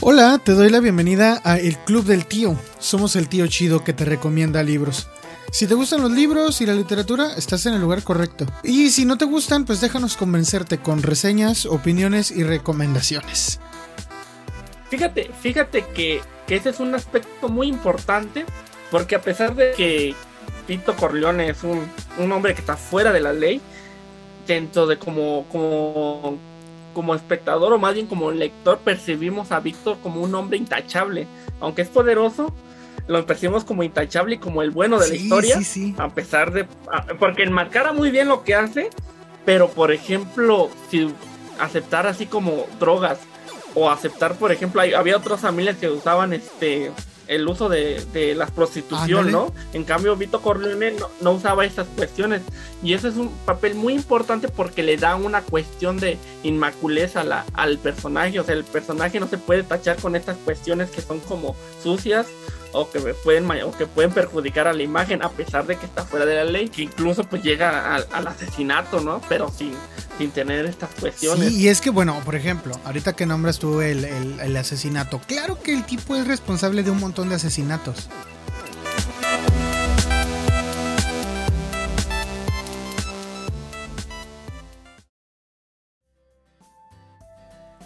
Hola, te doy la bienvenida a El Club del Tío. Somos el tío chido que te recomienda libros. Si te gustan los libros y la literatura, estás en el lugar correcto. Y si no te gustan, pues déjanos convencerte con reseñas, opiniones y recomendaciones. Fíjate, fíjate que, ese es un aspecto muy importante, porque a pesar de que Tito Corleone es un, un hombre que está fuera de la ley, dentro de como, como como espectador o más bien como lector percibimos a Víctor como un hombre intachable. Aunque es poderoso, lo percibimos como intachable y como el bueno de la historia. A pesar de... porque enmarcara muy bien lo que hace, pero por ejemplo, si aceptar así como drogas o aceptar, por ejemplo, había otras familias que usaban este el uso de, de la prostitución, ¿no? En cambio, Vito Corleone no, usaba estas cuestiones. Y eso es un papel muy importante porque le da una cuestión de inmaculeza la, al personaje. O sea, el personaje no se puede tachar con estas cuestiones que son como sucias o que pueden o que pueden perjudicar a la imagen a pesar de que está fuera de la ley, que incluso pues llega al, asesinato, ¿no? Pero sin, sin tener estas cuestiones. Sí, y es que, bueno, por ejemplo, ahorita que nombras tú el, el, asesinato, claro que el tipo es responsable de un montón de asesinatos.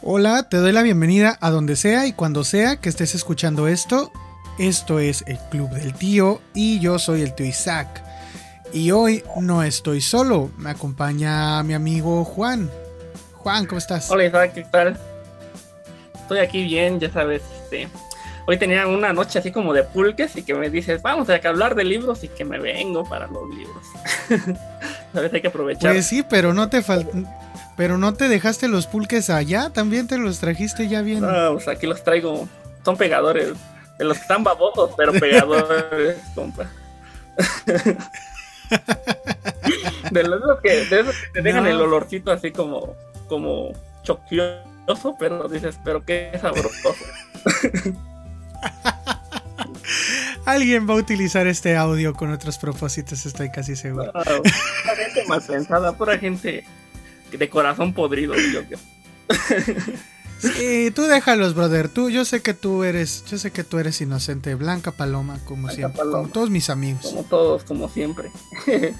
Hola, te doy la bienvenida a donde sea y cuando sea que estés escuchando esto. Esto es el Club del Tío y yo soy el tío Isaac. Y hoy no estoy solo, me acompaña mi amigo Juan. Juan, ¿cómo estás? Hola Isaac, ¿qué tal? Estoy aquí bien, ya sabes, este, hoy tenía una noche así como de pulques y que me dices, vamos a hablar de libros y que me vengo para los libros. ¿Sabes? Hay que aprovechar. Pues sí, pero no te pero no te dejaste los pulques allá, también te los trajiste ya bien. No, pues aquí los traigo, son pegadores, de los que están babosos, pero pegadores, compa. de esos que, de esos que te dejan el olorcito así como, como choquioso, pero dices, pero qué sabroso. Alguien va a utilizar este audio con otros propósitos, estoy casi seguro. gente mal pensada, pura gente de corazón podrido, yo creo. Sí, tú déjalos, brother. Tú, yo sé que tú eres, yo sé que tú eres inocente, Blanca Paloma, como siempre, como todos mis amigos. Como todos, como siempre.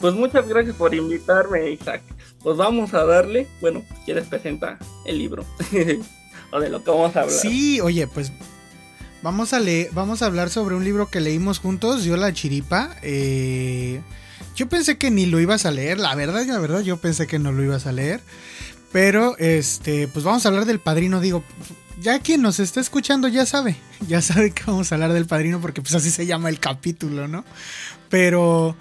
pues muchas gracias por invitarme, Isaac. Pues vamos a darle, bueno, quieres presentar el libro o de lo que vamos a hablar. Sí, oye, pues vamos a leer, vamos a hablar sobre un libro que leímos juntos, yo la chiripa. Eh, yo pensé que ni lo ibas a leer, la verdad, la verdad, yo pensé que no lo ibas a leer. Pero, este, pues vamos a hablar del padrino. Digo, ya quien nos está escuchando ya sabe, ya sabe que vamos a hablar del padrino porque pues así se llama el capítulo, ¿no? Pero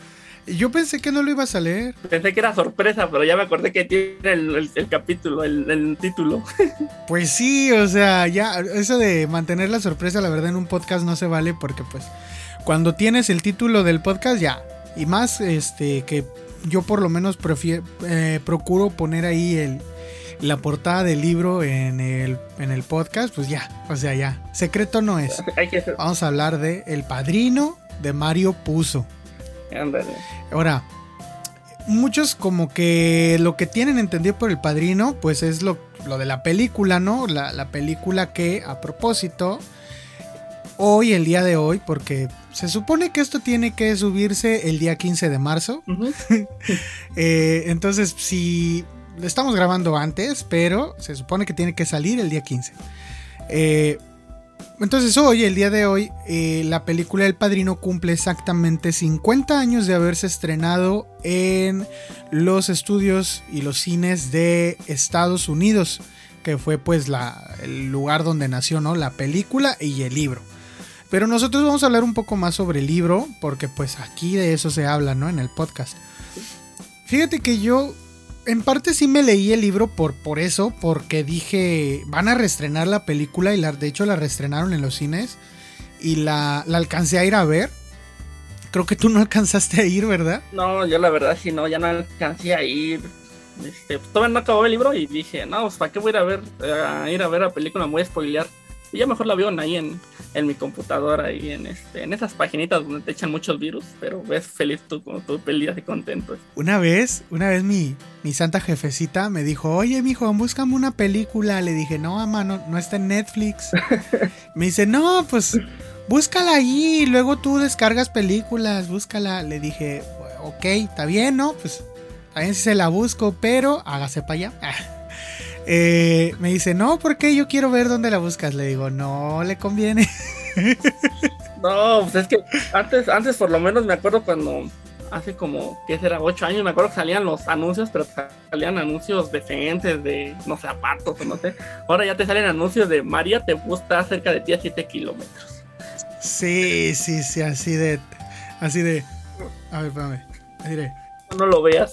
yo pensé que no lo ibas a leer. Pensé que era sorpresa, pero ya me acordé que tiene el, capítulo, el, el, título. Pues sí, o sea, ya eso de mantener la sorpresa, la verdad, en un podcast no se vale porque pues cuando tienes el título del podcast ya. Y más, este, que yo por lo menos prefiero, eh, procuro poner ahí el, la portada del libro en el, en el podcast, pues ya, o sea, ya. Secreto no es. Vamos a hablar de El Padrino de Mario Puzo. Ahora, muchos como que lo que tienen entendido por El Padrino, pues es lo, lo de la película, ¿no? La, la película que, a propósito, hoy, el día de hoy, porque se supone que esto tiene que subirse el día 15 de marzo. Eh, entonces, si estamos grabando antes, pero se supone que tiene que salir el día 15. Eh, entonces hoy, el día de hoy, eh, la película El Padrino cumple exactamente 50 años de haberse estrenado en los estudios y los cines de Estados Unidos, que fue pues la, el lugar donde nació ¿no? la película y el libro. Pero nosotros vamos a hablar un poco más sobre el libro, porque pues aquí de eso se habla, ¿no? En el podcast. Fíjate que yo en parte sí me leí el libro por, por eso, porque dije, van a reestrenar la película y la, de hecho la reestrenaron en los cines y la, la alcancé a ir a ver. Creo que tú no alcanzaste a ir, ¿verdad? No, yo la verdad sí, no, ya no alcancé a ir. Este, todavía no acabó el libro y dije, no, pues, ¿para qué voy a ir a ver, a ir a ver la película? Me voy a spoilear Y ya mejor la veo ahí en, en mi computadora y en este en esas paginitas donde te echan muchos virus, pero ves feliz tú con tu peleas y contento. Una vez, una vez mi, mi santa jefecita me dijo, oye mijo, búscame una película. Le dije, no, mamá, no, no está en Netflix. me dice, no, pues búscala ahí, luego tú descargas películas, búscala. Le dije, ok, está bien, ¿no? Pues también si se la busco, pero hágase para allá. Eh, me dice, no, porque yo quiero ver dónde la buscas. Le digo, no le conviene. no, pues es que antes, antes por lo menos me acuerdo cuando hace como, ¿qué será? Ocho años, me acuerdo que salían los anuncios, pero salían anuncios decentes de, no sé, zapatos o no sé. Ahora ya te salen anuncios de María te gusta cerca de ti a 7 kilómetros. Sí, sí, sí, así de, así de, a ver, espérame, así de. No lo veas.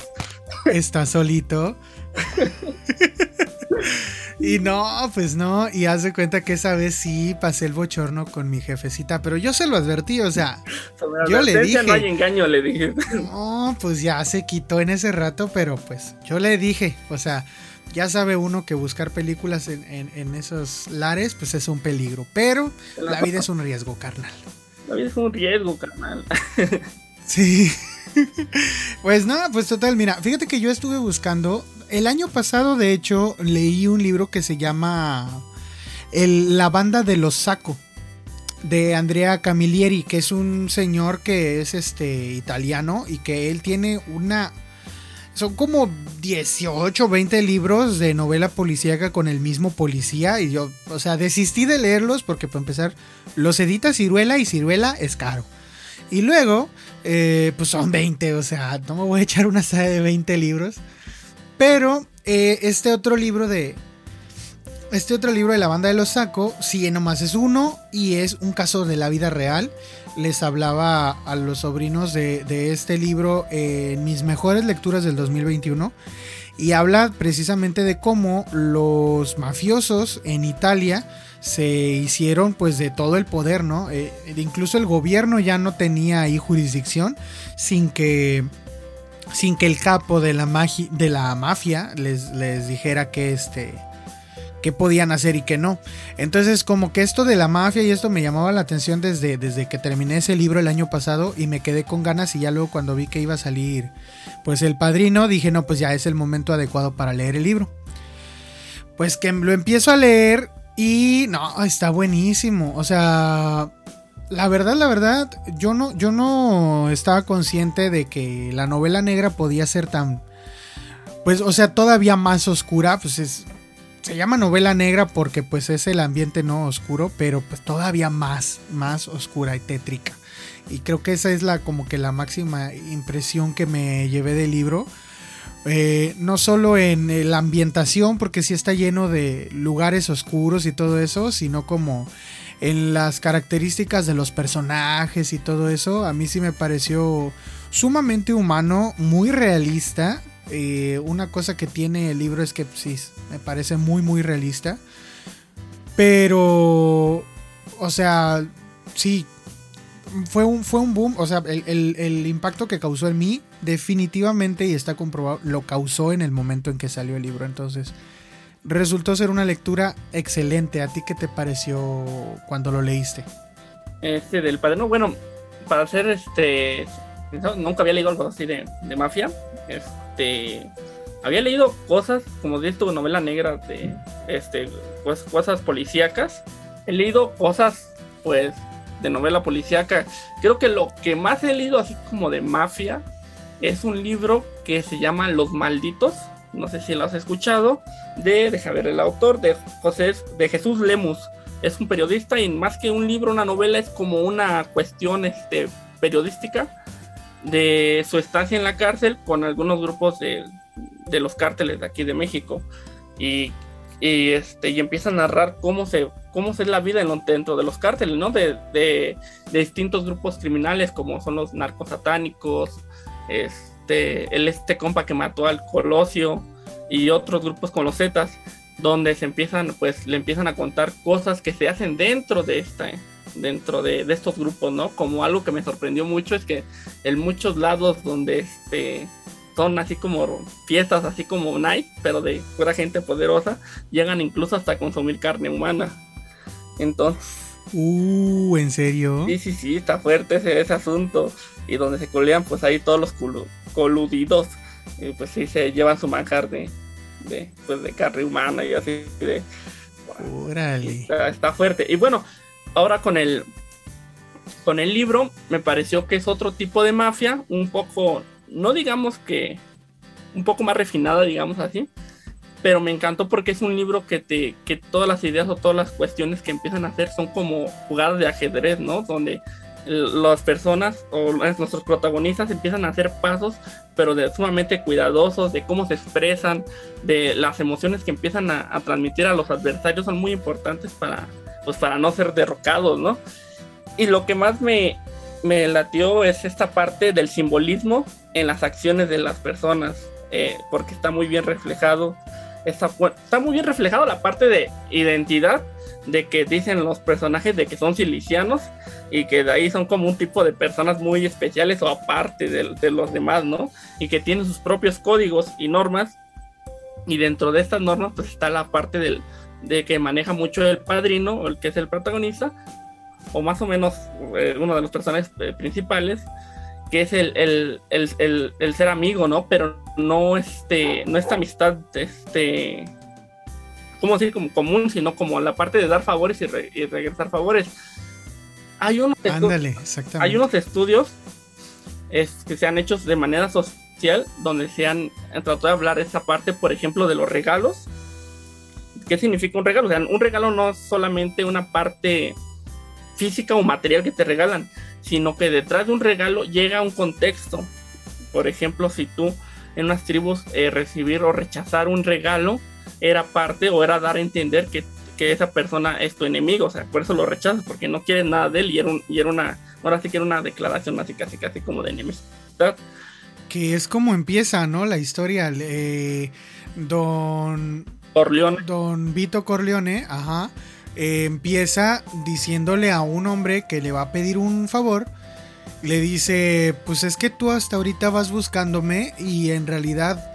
Está solito. y no, pues no. Y haz de cuenta que esa vez sí pasé el bochorno con mi jefecita, pero yo se lo advertí, o sea, yo le dije. No hay engaño, le dije. No, pues ya se quitó en ese rato, pero pues yo le dije, o sea, ya sabe uno que buscar películas en, esos lares, pues es un peligro. Pero la vida es un riesgo, carnal. La vida es un riesgo, carnal. sí. Pues nada, pues total, mira, fíjate que yo estuve buscando el año pasado, de hecho, leí un libro que se llama La banda de los Saco de Andrea Camilleri, que es un señor que es este italiano y que él tiene una son como 18, 20 libros de novela policíaca con el mismo policía y yo, o sea, desistí de leerlos porque para empezar los edita Ciruela y Ciruela es caro. Y luego, eh, pues son 20, o sea, no me voy a echar una saga de 20 libros. Pero eh, este otro libro de. Este otro libro de la banda de los Saco, sí, nomás es uno y es un caso de la vida real. Les hablaba a los sobrinos de, este libro en mis mejores lecturas del 2021 y habla precisamente de cómo los mafiosos en Italia se hicieron pues de todo el poder, ¿no? Eh, incluso el gobierno ya no tenía ahí jurisdicción sin que sin que el capo de la, de la mafia les, les dijera que este que podían hacer y que no. Entonces, como que esto de la mafia y esto me llamaba la atención desde, desde que terminé ese libro el año pasado y me quedé con ganas y ya luego cuando vi que iba a salir pues el padrino, dije, no, pues ya es el momento adecuado para leer el libro. Pues que lo empiezo a leer y no, está buenísimo. O sea, la verdad, la verdad, yo no, yo no estaba consciente de que la novela negra podía ser tan, pues, o sea, todavía más oscura, pues es, se llama novela negra porque pues es el ambiente no oscuro, pero pues todavía más, más oscura y tétrica. Y creo que esa es la, como que la máxima impresión que me llevé del libro. Eh, no solo en la ambientación, porque sí está lleno de lugares oscuros y todo eso, sino como en las características de los personajes y todo eso, a mí sí me pareció sumamente humano, muy realista. Eh, una cosa que tiene el libro es que sí, me parece muy, muy realista. Pero, o sea, sí, fue un, fue un boom. O sea, el, el, impacto que causó en mí, definitivamente, y está comprobado, lo causó en el momento en que salió el libro. Entonces, resultó ser una lectura excelente. ¿A ti qué te pareció cuando lo leíste? Este del padrino, bueno, para ser este, nunca había leído algo así de, mafia. Este, había leído cosas, como de tu novela negra de, este, pues cosas policíacas. He leído cosas, pues, de novela policíaca. Creo que lo que más he leído así como de mafia es un libro que se llama Los Malditos no sé si lo has escuchado, de, deja ver el autor, de José, de Jesús Lemus. Es un periodista y más que un libro, una novela, es como una cuestión este, periodística de su estancia en la cárcel con algunos grupos de, los cárteles de aquí de México. Y, este, y empieza a narrar cómo se cómo es la vida dentro de los cárteles, ¿no? De, de, distintos grupos criminales como son los narcos satánicos, es, este, el este compa que mató al Colosio y otros grupos con los Zetas, donde se empiezan, pues le empiezan a contar cosas que se hacen dentro de esta, dentro de, estos grupos, ¿no? Como algo que me sorprendió mucho es que en muchos lados donde este son así como fiestas, así como night, pero de pura gente poderosa, llegan incluso hasta consumir carne humana. Entonces. Uh, ¿en serio? Sí, sí, sí, está fuerte ese, ese asunto. Y donde se colean, pues ahí todos los coludidos. Pues sí se llevan su manjar de, de, pues, de carne humana y así de. Órale. Está, fuerte. Y bueno, ahora con el. Con el libro, me pareció que es otro tipo de mafia, un poco, no digamos que un poco más refinada, digamos así, pero me encantó porque es un libro que te que todas las ideas o todas las cuestiones que empiezan a hacer son como jugadas de ajedrez, ¿no? Donde las personas o nuestros protagonistas empiezan a hacer pasos, pero de sumamente cuidadosos, de cómo se expresan, de las emociones que empiezan a, transmitir a los adversarios son muy importantes para, pues, para no ser derrocados, ¿no? Y lo que más me, me latió es esta parte del simbolismo en las acciones de las personas, eh, porque está muy bien reflejado está, está muy bien reflejado la parte de identidad de que dicen los personajes de que son silicianos y que de ahí son como un tipo de personas muy especiales o aparte de, los demás, ¿no? Y que tienen sus propios códigos y normas y dentro de estas normas pues está la parte del, de que maneja mucho el padrino, el que es el protagonista, o más o menos eh, uno de los personajes eh, principales, que es el, el, ser amigo, ¿no? Pero no este, no esta amistad, este, ¿cómo decir? Como común, sino como la parte de dar favores y, regresar favores. Hay unos, hay unos estudios que se han hecho de manera social donde se han tratado de hablar esa parte, por ejemplo, de los regalos. ¿Qué significa un regalo? O sea, un regalo no es solamente una parte física o material que te regalan, sino que detrás de un regalo llega un contexto. Por ejemplo, si tú en unas tribus eh, recibir o rechazar un regalo era parte o era dar a entender que, esa persona es tu enemigo, o sea, por eso lo rechazas, porque no quieres nada de él y era, y era una, ahora sí que era una declaración así casi casi como de enemistad. Que es como empieza, ¿no? La historia, eh, don... Corleone. Don Vito Corleone, ajá eh, empieza diciéndole a un hombre que le va a pedir un favor. Le dice, pues es que tú hasta ahorita vas buscándome y en realidad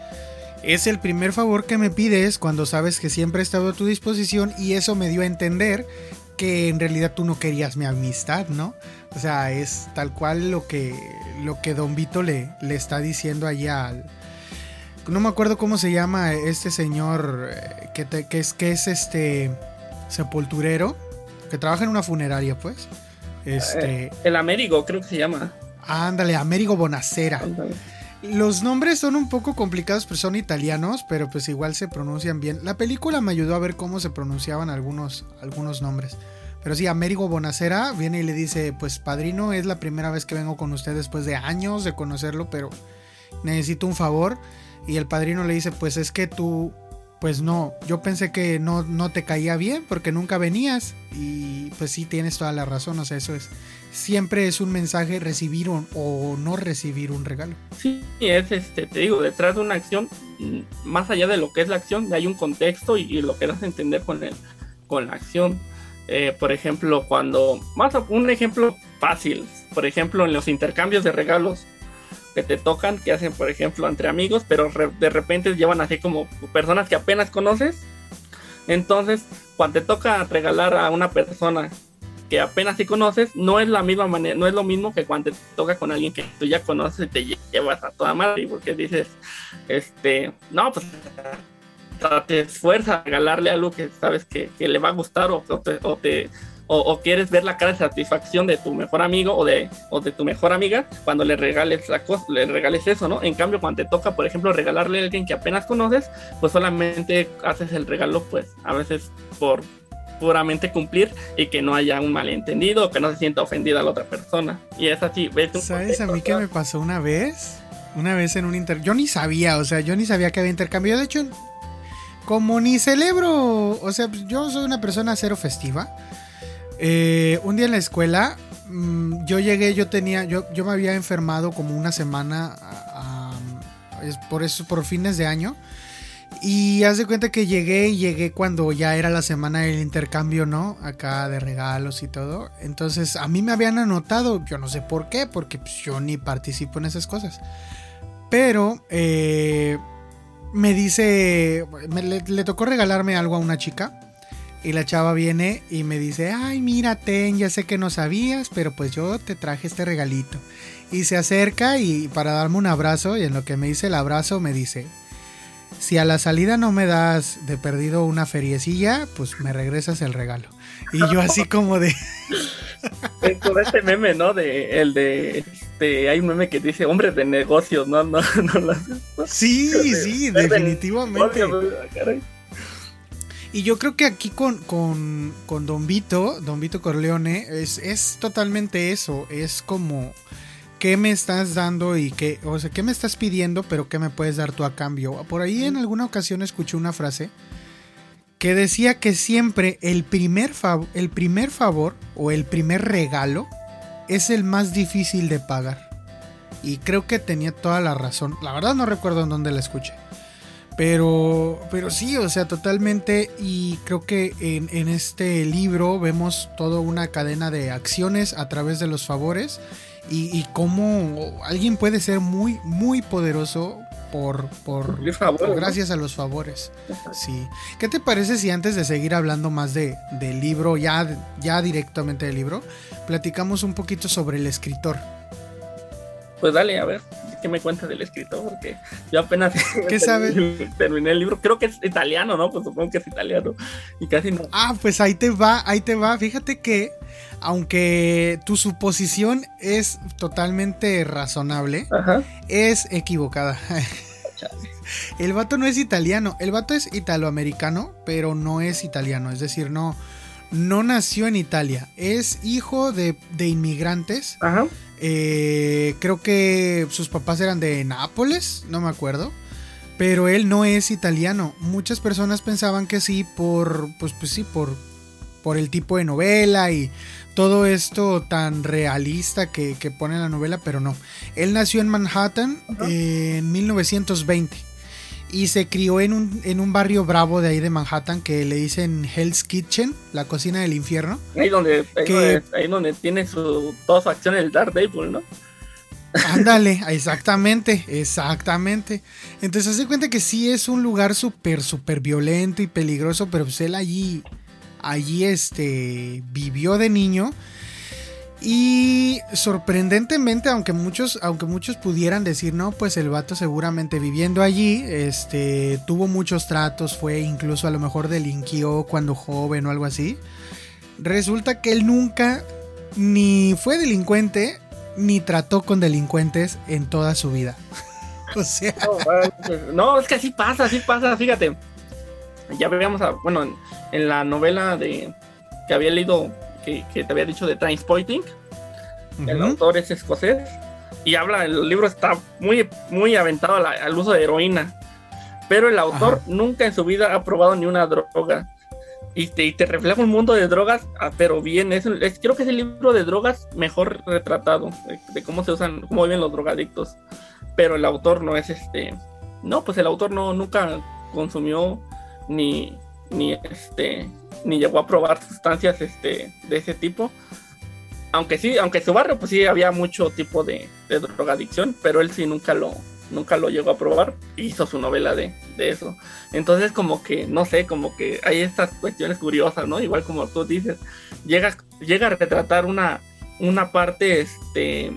es el primer favor que me pides cuando sabes que siempre he estado a tu disposición y eso me dio a entender que en realidad tú no querías mi amistad, ¿no? O sea, es tal cual lo que, lo que Don Vito le, le está diciendo allá al... No me acuerdo cómo se llama este señor eh, que, que es, que es este sepulturero que trabaja en una funeraria, pues. Este. Eh, el Américo, creo que se llama. Ándale, Américo Bonacera. Los nombres son un poco complicados, pero son italianos, pero pues igual se pronuncian bien. La película me ayudó a ver cómo se pronunciaban algunos, algunos nombres. Pero sí, Américo Bonacera viene y le dice, pues padrino, es la primera vez que vengo con usted después de años de conocerlo, pero necesito un favor. Y el padrino le dice, pues es que tú pues no, yo pensé que no, no te caía bien porque nunca venías y pues sí tienes toda la razón, o sea, eso es, siempre es un mensaje recibir o no recibir un regalo. Sí, es este, te digo, detrás de una acción, mm, más allá de lo que es la acción, hay un contexto y, lo que das a entender con, el, con la acción. Eh, por ejemplo, cuando, más un ejemplo fácil, por ejemplo, en los intercambios de regalos, que te tocan, que hacen, por ejemplo, entre amigos, pero de repente llevan así como personas que apenas conoces. Entonces, cuando te toca regalar a una persona que apenas sí conoces, no es la misma manera, no es lo mismo que cuando te toca con alguien que tú ya conoces y te llevas a toda madre, porque dices, este, no, pues te esfuerza a regalarle algo que sabes que, le va a gustar o, o te o, quieres ver la cara de satisfacción de tu mejor amigo o de, o de tu mejor amiga cuando le regales la cosa, le regales eso, ¿no? En cambio, cuando te toca, por ejemplo, regalarle a alguien que apenas conoces, pues solamente haces el regalo, pues a veces por puramente cumplir y que no haya un malentendido o que no se sienta ofendida la otra persona. Y es así, ¿Sabes a mí qué me pasó una vez? Una vez en un inter... Yo ni sabía, o sea, yo ni sabía que había intercambio. De hecho, como ni celebro, o sea, yo soy una persona cero festiva. Eh, un día en la escuela, mm, yo llegué, yo tenía, yo, yo me había enfermado como una semana, por eso, por fines de año. Y haz de cuenta que llegué y llegué cuando ya era la semana del intercambio, ¿no? Acá de regalos y todo. Entonces a mí me habían anotado, yo no sé por qué, porque pues, yo ni participo en esas cosas. Pero eh, me dice, le, tocó regalarme algo a una chica. Y la chava viene y me dice, ay, mira, ten, ya sé que no sabías, pero pues yo te traje este regalito. Y se acerca y para darme un abrazo, y en lo que me dice el abrazo me dice, si a la salida no me das de perdido una feriecilla, pues me regresas el regalo. Y yo así como de... Con este meme, ¿no? De el de este, hay un meme que dice hombres de negocios, ¿no? no, no, Sí, sí, definitivamente. Y yo creo que aquí con, con, con Don Vito, Don Vito Corleone, es, es totalmente eso. Es como qué me estás dando y qué, o sea, qué me estás pidiendo, pero qué me puedes dar tú a cambio. Por ahí en alguna ocasión escuché una frase que decía que siempre el primer, el primer favor o el primer regalo es el más difícil de pagar. Y creo que tenía toda la razón. La verdad no recuerdo en dónde la escuché. Pero, pero sí, o sea, totalmente. Y creo que en, en, este libro vemos toda una cadena de acciones a través de los favores. Y, y cómo alguien puede ser muy, muy poderoso por, por, gracias a los favores. Sí. ¿Qué te parece si antes de seguir hablando más de, del libro, ya, ya directamente del libro, platicamos un poquito sobre el escritor? Pues dale, a ver, ¿qué me cuentas del escritor? Porque yo apenas ¿Qué sabes? terminé el libro, creo que es italiano, ¿no? Pues supongo que es italiano. Y casi no. Ah, pues ahí te va, ahí te va. Fíjate que, aunque tu suposición es totalmente razonable, es equivocada. El vato no es italiano, el vato es italoamericano, pero no es italiano, es decir, no, no nació en Italia, es hijo de, de inmigrantes. Ajá. Eh, creo que sus papás eran de Nápoles, no me acuerdo. Pero él no es italiano. Muchas personas pensaban que sí por, pues, pues sí, por, por el tipo de novela y todo esto tan realista que, que pone la novela, pero no. Él nació en Manhattan en 1920 y se crió en un, en un barrio bravo de ahí de Manhattan que le dicen Hell's Kitchen, la cocina del infierno. Ahí donde, ahí, donde, tiene su, toda su acción el Daredevil, ¿no? Ándale, exactamente, exactamente. Entonces se cuenta que sí es un lugar súper, súper violento y peligroso, pero pues él allí, allí este, vivió de niño y sorprendentemente, aunque muchos, aunque muchos pudieran decir, no, pues el vato seguramente viviendo allí, este, tuvo muchos tratos, fue incluso a lo mejor delinquió cuando joven o algo así. Resulta que él nunca ni fue delincuente ni trató con delincuentes en toda su vida. o sea. No, es que así pasa, así pasa, fíjate. Ya veíamos, bueno, en la novela de que había leído que, te había dicho de Transporting. El autor es escocés y habla, el libro está muy, muy aventado al uso de heroína. Pero el autor nunca en su vida ha probado ni una droga. Y te, te refleja un mundo de drogas, ah, pero bien, es, creo que es el libro de drogas mejor retratado, de, cómo se usan, cómo viven los drogadictos. Pero el autor no es este, no, pues el autor no nunca consumió ni, ni este ni llegó a probar sustancias este, de ese tipo. Aunque sí, aunque su barrio pues sí había mucho tipo de, drogadicción, pero él sí nunca lo, nunca lo llegó a probar. Hizo su novela de, eso. Entonces como que, no sé, como que hay estas cuestiones curiosas, ¿no? Igual como tú dices, llega, llega a retratar una, una parte este,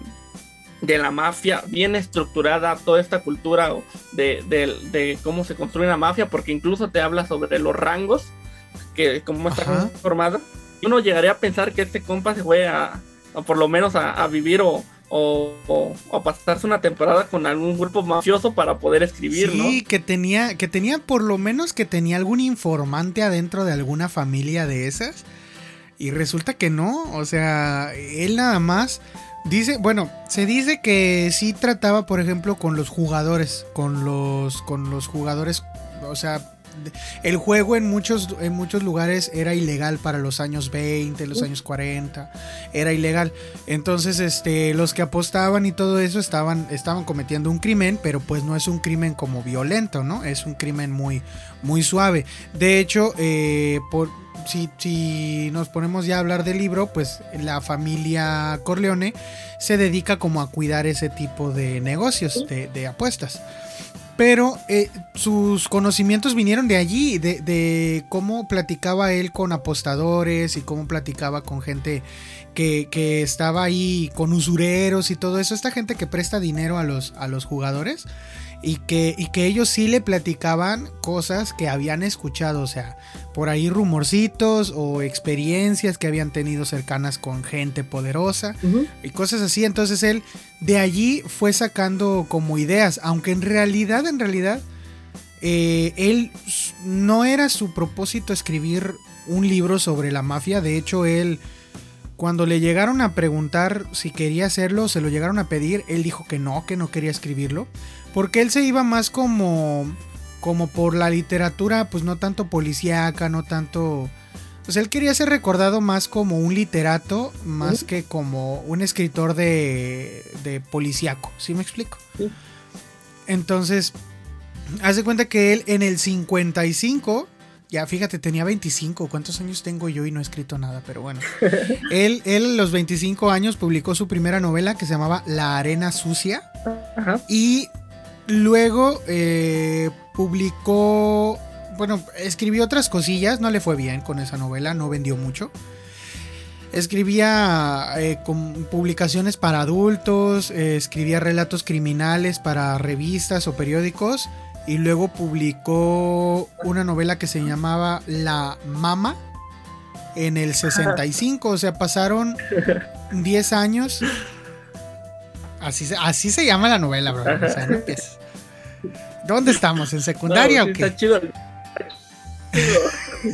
de la mafia bien estructurada, toda esta cultura de, de, cómo se construye una mafia, porque incluso te habla sobre los rangos que como está formado, uno llegaría a pensar que este compa se fue a, por lo menos a, vivir o, o, o, pasarse una temporada con algún grupo mafioso para poder escribir, sí, que tenía, que tenía por lo menos que tenía algún informante adentro de alguna familia de esas. Y resulta que no, o sea, él nada más dice, bueno, se dice que sí trataba, por ejemplo, con los jugadores, con los, con los jugadores, o sea, el juego en muchos, en muchos lugares era ilegal para los años 20, los años 40, era ilegal. Entonces, este, los que apostaban y todo eso estaban, estaban cometiendo un crimen, pero pues no es un crimen como violento, ¿no? Es un crimen muy, muy suave. De hecho, eh, por, si, si, nos ponemos ya a hablar del libro, pues la familia Corleone se dedica como a cuidar ese tipo de negocios, de, de apuestas. Pero eh, sus conocimientos vinieron de allí, de, cómo platicaba él con apostadores y cómo platicaba con gente que, que, estaba ahí, con usureros y todo eso. Esta gente que presta dinero a los, a los jugadores y que, y que ellos sí le platicaban cosas que habían escuchado, o sea, por ahí rumorcitos o experiencias que habían tenido cercanas con gente poderosa uh -huh. y cosas así. Entonces él de allí fue sacando como ideas, aunque en realidad, en realidad, eh, él no era su propósito escribir un libro sobre la mafia, de hecho él... Cuando le llegaron a preguntar si quería hacerlo, se lo llegaron a pedir, él dijo que no, que no quería escribirlo. Porque él se iba más como. como por la literatura, pues no tanto policíaca, no tanto. Pues él quería ser recordado más como un literato, más ¿Sí? que como un escritor de. de policíaco. ¿Sí me explico? Sí. Entonces. Hace cuenta que él en el 55. Ya, fíjate, tenía 25. ¿Cuántos años tengo yo y no he escrito nada? Pero bueno. él, él, a los 25 años, publicó su primera novela que se llamaba La Arena Sucia. Ajá. Y Luego eh, publicó, bueno, escribió otras cosillas, no le fue bien con esa novela, no vendió mucho. Escribía eh, con publicaciones para adultos, eh, escribía relatos criminales para revistas o periódicos y luego publicó una novela que se llamaba La Mama en el 65, o sea, pasaron 10 años Así se, así se llama la novela, bro. O sea, no empieces. ¿Dónde estamos? ¿En secundaria no, sí o qué? Está chido.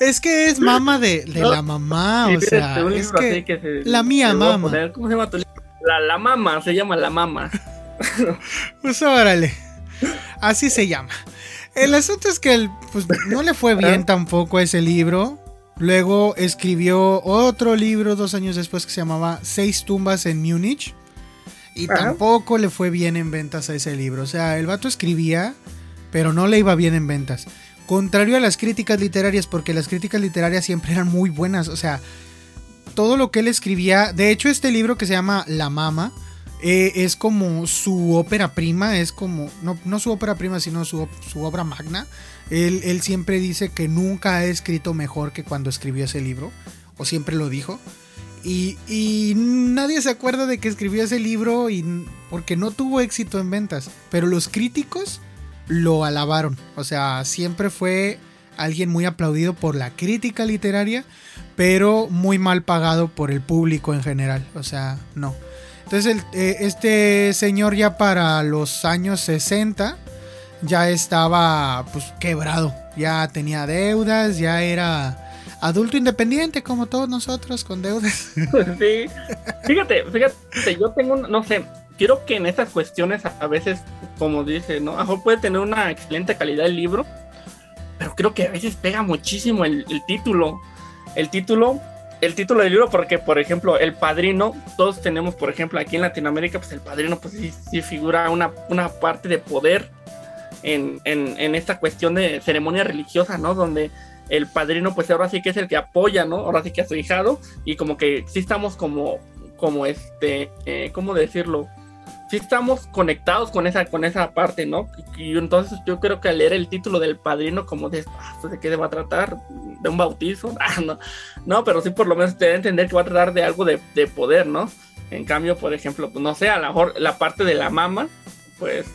es que es mama de, de No. la mamá, Sí, o sea, fíjate, un es libro que, así que se- la mía mama. poner- ¿Cómo se llama tu libro? La, la mama, se llama la mama. Pues órale. Así se llama. El asunto es que el, pues, no le fue bien tampoco a ese libro. Luego escribió otro libro dos años después que se llamaba Seis tumbas en Múnich. Y Ajá. tampoco le fue bien en ventas a ese libro. O sea, el vato escribía, pero no le iba bien en ventas. Contrario a las críticas literarias, porque las críticas literarias siempre eran muy buenas. O sea, todo lo que él escribía. De hecho, este libro que se llama La Mama. eh, es como su ópera prima, es como, no, no su ópera prima, sino su, su obra magna. Él, él siempre dice que nunca ha escrito mejor que cuando escribió ese libro, o siempre lo dijo. Y, nadie se acuerda de que escribió ese libro y, porque no tuvo éxito en ventas, pero los críticos lo alabaron. O sea, siempre fue alguien muy aplaudido por la crítica literaria, pero muy mal pagado por el público en general. O sea, no. Entonces, eh, este señor ya para los años 60 ya estaba pues quebrado, ya tenía deudas, ya era adulto independiente como todos nosotros con deudas. sí. Fíjate, fíjate, yo tengo un, no sé, quiero que en estas cuestiones a veces, como dice, ¿no? A puede tener una excelente calidad el libro, pero creo que a veces pega muchísimo el, título. El título, el título del libro, porque, por ejemplo, El Padrino, todos tenemos, por ejemplo, aquí en Latinoamérica, pues el Padrino, pues sí, sí figura una, una parte de poder en, en, en esta cuestión de ceremonia religiosa, ¿no? Donde el padrino, pues ahora sí que es el que apoya, ¿no? Ahora sí que a su hijado, y como que sí estamos como, como este, eh, ¿cómo decirlo? Sí estamos conectados con esa, con esa parte, ¿no? Y, entonces yo creo que al leer el título del padrino, como de, ah, ¿de qué se va a tratar? ¿De un bautizo? Ah, no, no, pero sí por lo menos te da a entender que va a tratar de algo de, de poder, ¿no? En cambio, por ejemplo, pues no sé, a lo mejor la parte de la mama, pues,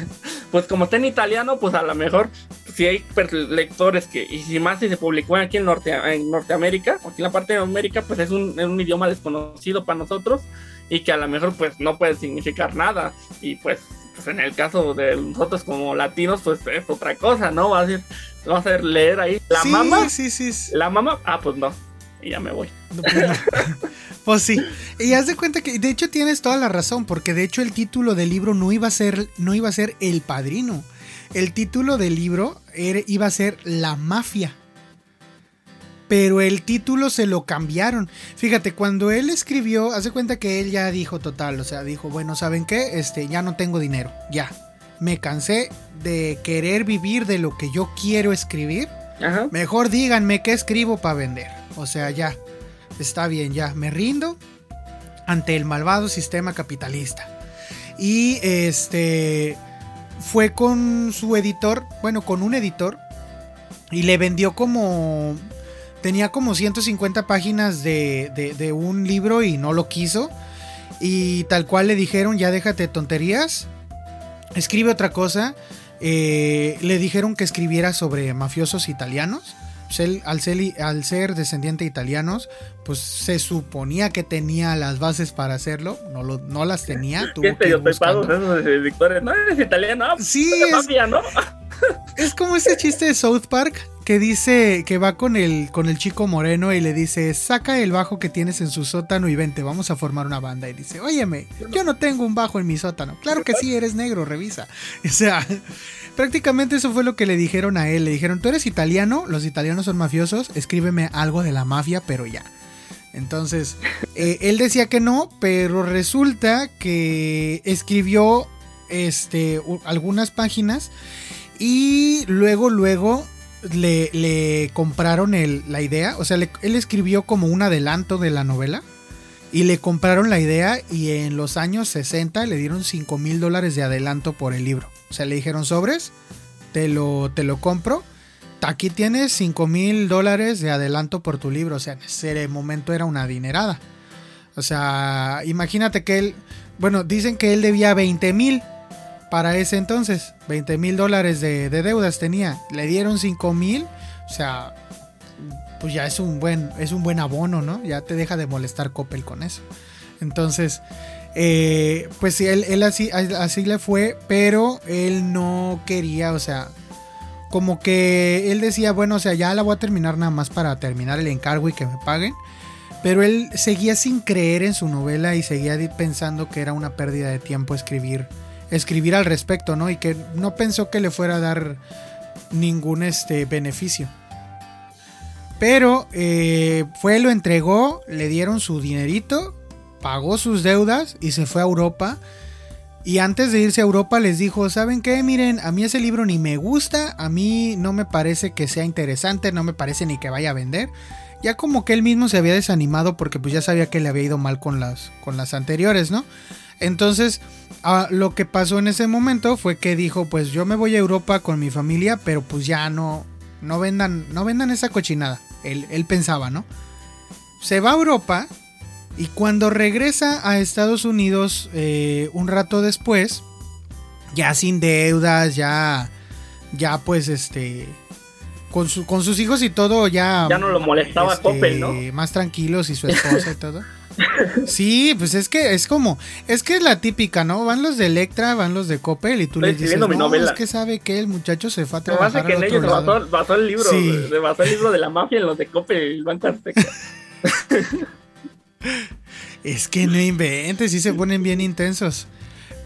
pues como está en italiano, pues a lo mejor si hay lectores que, y si más si se publicó aquí en, Norte, en Norteamérica, aquí en la parte de América, pues es un, es un idioma desconocido para nosotros y que a lo mejor pues no puede significar nada. Y pues, pues en el caso de nosotros como latinos, pues es otra cosa, ¿no? Va a decir, vamos a leer ahí la Sí, mamá, Sí, sí, sí. la mamá, ah, pues no, y ya me voy. No, pues, no. Pues sí. Y haz de cuenta que, de hecho, tienes toda la razón, porque de hecho el título del libro no iba a ser, no iba a ser El Padrino. El título del libro era- iba a ser La Mafia. Pero el título se lo cambiaron. Fíjate, cuando él escribió, hace cuenta que él ya dijo total, o sea, dijo, bueno, ¿saben qué? Este, ya no tengo dinero, ya. Me cansé de querer vivir de lo que yo quiero escribir. Ajá. Mejor díganme qué escribo para vender. O sea, ya. Está bien, ya. Me rindo ante el malvado sistema capitalista. Y este. Fue con su editor, bueno, con un editor, y le vendió como... Tenía como 150 páginas de, de, un libro y no lo quiso. Y tal cual le dijeron, ya déjate tonterías, escribe otra cosa. Eh, le dijeron que escribiera sobre mafiosos italianos. Pues al, ser, al ser descendiente de italianos, pues se suponía que tenía las bases para hacerlo. No, lo, no las tenía. Tuvo que esos No eres italiano. Ah, sí, es, ¿no? es como ese chiste de South Park que dice que va con el, con el chico moreno y le dice, saca el bajo que tienes en su sótano y vente, vamos a formar una banda. Y dice, óyeme, yo no tengo un bajo en mi sótano. Claro que sí, eres negro, revisa. O sea, prácticamente eso fue lo que le dijeron a él. Le dijeron, tú eres italiano, los italianos son mafiosos, escríbeme algo de la mafia, pero ya. Entonces, eh, él decía que no, pero resulta que escribió este, algunas páginas y luego, luego le, compraron la idea, o sea, él escribió como un adelanto de la novela y le compraron la idea y en los años 60 le dieron 5 mil dólares de adelanto por el libro. O sea, le dijeron sobres, te lo, te lo compro. Aquí tienes 5 mil dólares de adelanto por tu libro. O sea, en ese momento era una dinerada. O sea, imagínate que él, bueno, dicen que él debía 20 mil para ese entonces. 20 mil dólares de, deudas tenía. Le dieron 5 mil. O sea, pues ya es un buen, es un buen abono, ¿no? Ya te deja de molestar Coppel con eso. Entonces, eh, pues él, él así, así le fue, pero él no quería, o sea, como que él decía, bueno, o sea, ya la voy a terminar nada más para terminar el encargo y que me paguen. Pero él seguía sin creer en su novela y seguía pensando que era una pérdida de tiempo escribir escribir al respecto, ¿no? Y que no pensó que le fuera a dar ningún este, beneficio. Pero eh, fue, lo entregó, le dieron su dinerito, pagó sus deudas y se fue a Europa. Y antes de irse a Europa les dijo, ¿saben qué? Miren, a mí ese libro ni me gusta, a mí no me parece que sea interesante, no me parece ni que vaya a vender. Ya como que él mismo se había desanimado porque pues ya sabía que le había ido mal con las, con las anteriores, ¿no? Entonces, ah, lo que pasó en ese momento fue que dijo, pues yo me voy a Europa con mi familia, pero pues ya no, no vendan, no vendan esa cochinada. Él, él pensaba, ¿no? Se va a Europa y cuando regresa a Estados Unidos eh, un rato después, ya sin deudas, ya, ya pues este, con, su, con sus hijos y todo, ya... Ya no lo molestaba este, ¿no? Más tranquilos y su esposa y todo. Sí, pues es que es como, es que es la típica, ¿no? Van los de Electra, van los de Coppel y tú le dices, no, es que sabe que el muchacho se fue a trabajar que en ellos se basó, el libro, se basó el libro de la mafia en los de Coppel y Banco es que no inventes, sí se ponen bien intensos.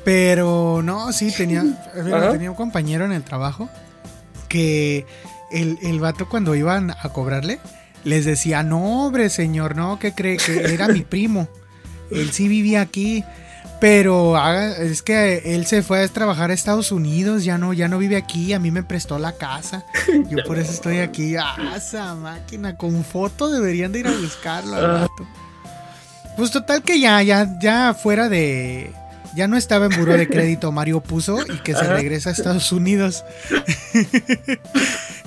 Pero no, sí, tenía, tenía un compañero en el trabajo que el, el vato cuando iban a cobrarle les decía, no, hombre, señor, no, que cree que era mi primo. Él sí vivía aquí. Pero es que él se fue a trabajar a Estados Unidos, ya no, ya no vive aquí, a mí me prestó la casa. Yo por eso estoy aquí. Ah, esa máquina, con foto deberían de ir a buscarlo al rato. Pues total que ya, ya, ya fuera de, ya no estaba en buró de crédito Mario Puso y que se regresa a Estados Unidos.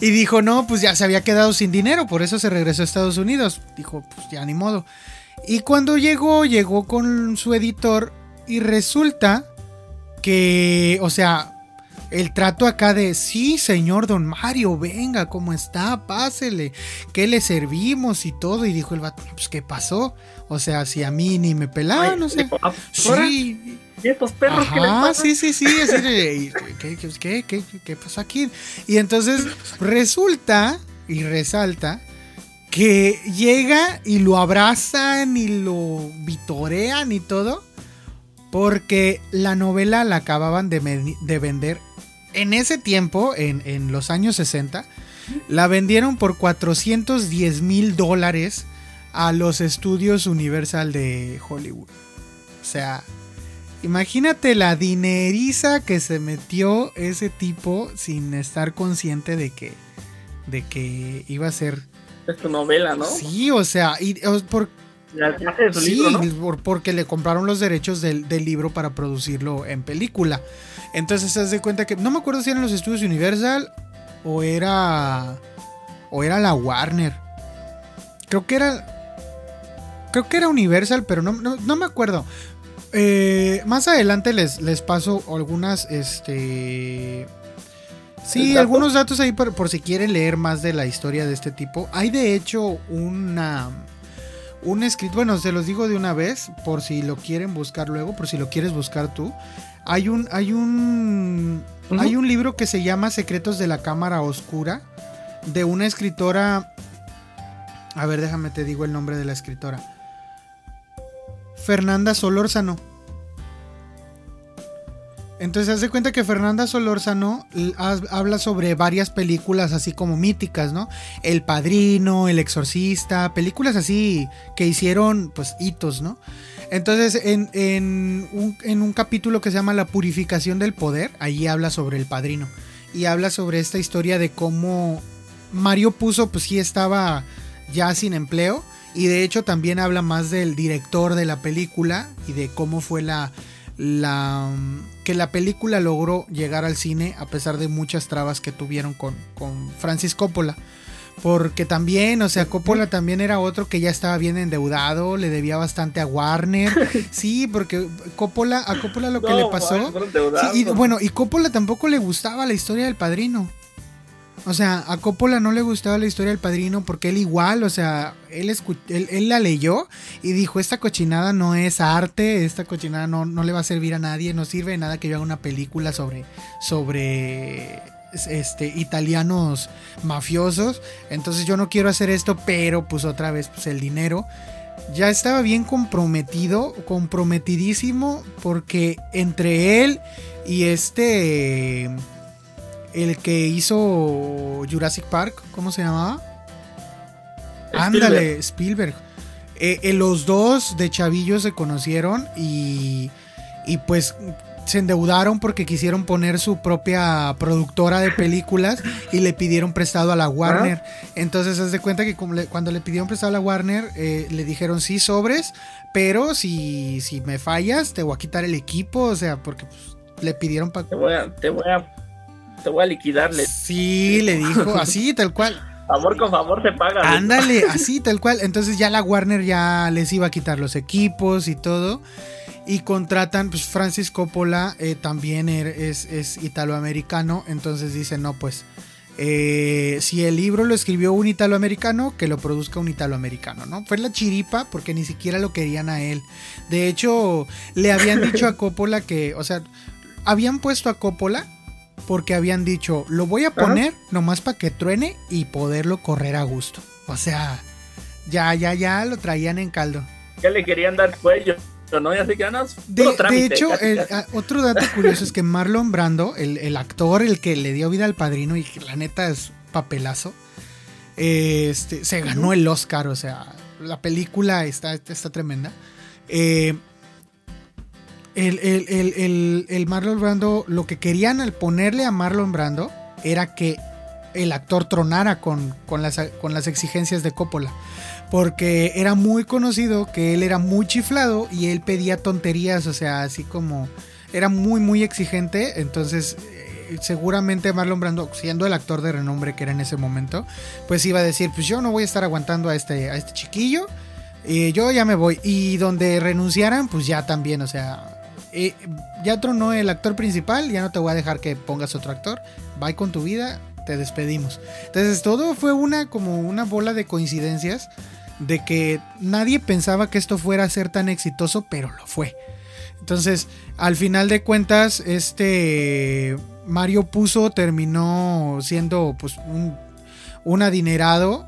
y dijo, no, pues ya se había quedado sin dinero, por eso se regresó a Estados Unidos. Dijo, pues ya ni modo. Y cuando llegó, llegó con su editor y resulta que, o sea, el trato acá de, sí, señor don Mario, venga, ¿cómo está? Pásele, ¿qué le servimos y todo? Y dijo el vato, pues, ¿qué pasó? O sea, si a mí ni me pelaban, no sé. Ah, sí, ¿Y estos perros que les sí, sí, sí. Así de, ¿qué, qué, qué, qué, pasa aquí? Y entonces resulta y resalta que llega y lo abrazan y lo vitorean y todo. Porque la novela la acababan de, de vender en ese tiempo, en, en, los años 60. La vendieron por 410 mil dólares a los estudios Universal de Hollywood. O sea, Imagínate la dineriza que se metió ese tipo sin estar consciente de que, de que iba a ser... Es tu novela, ¿no? Sí, o sea, y, por, sí, porque le compraron los derechos del, libro para producirlo en película. Entonces se hace cuenta que no me acuerdo si eran los estudios Universal o era o era la Warner. Creo que era creo que era Universal, pero no, no, me acuerdo. Eh, más adelante les, les paso algunas este Sí, algunos datos ahí por, por, si quieren leer más de la historia de este tipo. Hay de hecho una un escrito, bueno, se los digo de una vez, por si lo quieren buscar luego, por si lo quieres buscar tú. Hay un, hay un, hay un libro que se llama Secretos de la Cámara Oscura, de una escritora, a ver, déjame te digo el nombre de la escritora. Fernanda Solórzano. Entonces, hace cuenta que Fernanda Solórzano habla sobre varias películas así como míticas, ¿no? El Padrino, El Exorcista, películas así que hicieron, pues, hitos, ¿no? Entonces, en, un, en un capítulo que se llama La Purificación del Poder, allí habla sobre el Padrino. Y habla sobre esta historia de cómo Mario Puzo, pues sí estaba ya sin empleo. Y de hecho también habla más del director de la película y de cómo fue la la, que la película logró llegar al cine a pesar de muchas trabas que tuvieron con, con Francis Coppola. Porque también, o sea, Coppola también era otro que ya estaba bien endeudado, le debía bastante a Warner. Sí, porque Coppola, a Coppola lo que le pasó. y, bueno, y Coppola tampoco le gustaba la historia del padrino. O sea, a Coppola no le gustaba la historia del padrino porque él igual, o sea, él, él, la leyó y dijo, esta cochinada no es arte, esta cochinada no, no, le va a servir a nadie, no sirve de nada que yo haga una película sobre, sobre este, italianos mafiosos. Entonces yo no quiero hacer esto, pero pues otra vez, pues el dinero. Ya estaba bien comprometido, comprometidísimo, porque entre él y este el que hizo Jurassic Park, ¿cómo se llamaba? Ándale, Spielberg. Eh, eh, los dos de chavillos se conocieron y, y pues se endeudaron porque quisieron poner su propia productora de películas y le pidieron prestado a la Warner. Entonces, haz de cuenta que cuando le pidieron prestado a la Warner, eh, le dijeron sí, sobres, pero si, si me fallas, te voy a quitar el equipo, o sea, porque pues, le pidieron para... Te voy a, te voy a te voy a liquidarle. Sí, le dijo, así, tal cual. Favor con favor se paga. Ándale, así, tal cual. Entonces ya la Warner ya les iba a quitar los equipos y todo. Y contratan, pues Francis Coppola eh, también er, es, es italoamericano. Entonces dicen, no, pues eh, si el libro lo escribió un italoamericano, que lo produzca un italoamericano, ¿no? Fue la chiripa porque ni siquiera lo querían a él. De hecho, le habían dicho a Coppola que, o sea, habían puesto a Coppola porque habían dicho, lo voy a poner nomás para que truene y poderlo correr a gusto. O sea, ya, ya, ya lo traían en caldo. Ya le querían dar cuello. ¿no? Y así que, no, de, hecho, otro dato curioso es que Marlon Brando, el, actor, el que le dio vida al padrino y que la neta es papelazo, este, se ganó el Oscar, o sea, la película está, está tremenda. Eh, el, Marlon Brando, lo que querían al ponerle a Marlon Brando era que el actor tronara con, con, las, con las exigencias de Coppola. Porque era muy conocido que él era muy chiflado y él pedía tonterías, o sea, así como era muy, muy exigente. Entonces, eh, seguramente Marlon Brando, siendo el actor de renombre que era en ese momento, pues iba a decir: Pues yo no voy a estar aguantando a este, a este chiquillo. Y yo ya me voy. Y donde renunciaran, pues ya también, o sea, eh, ya tronó el actor principal, ya no te voy a dejar que pongas otro actor, bye con tu vida, te despedimos. Entonces todo fue una como una bola de coincidencias de que nadie pensaba que esto fuera a ser tan exitoso, pero lo fue. Entonces, al final de cuentas, este Mario Puzo terminó siendo pues un adinerado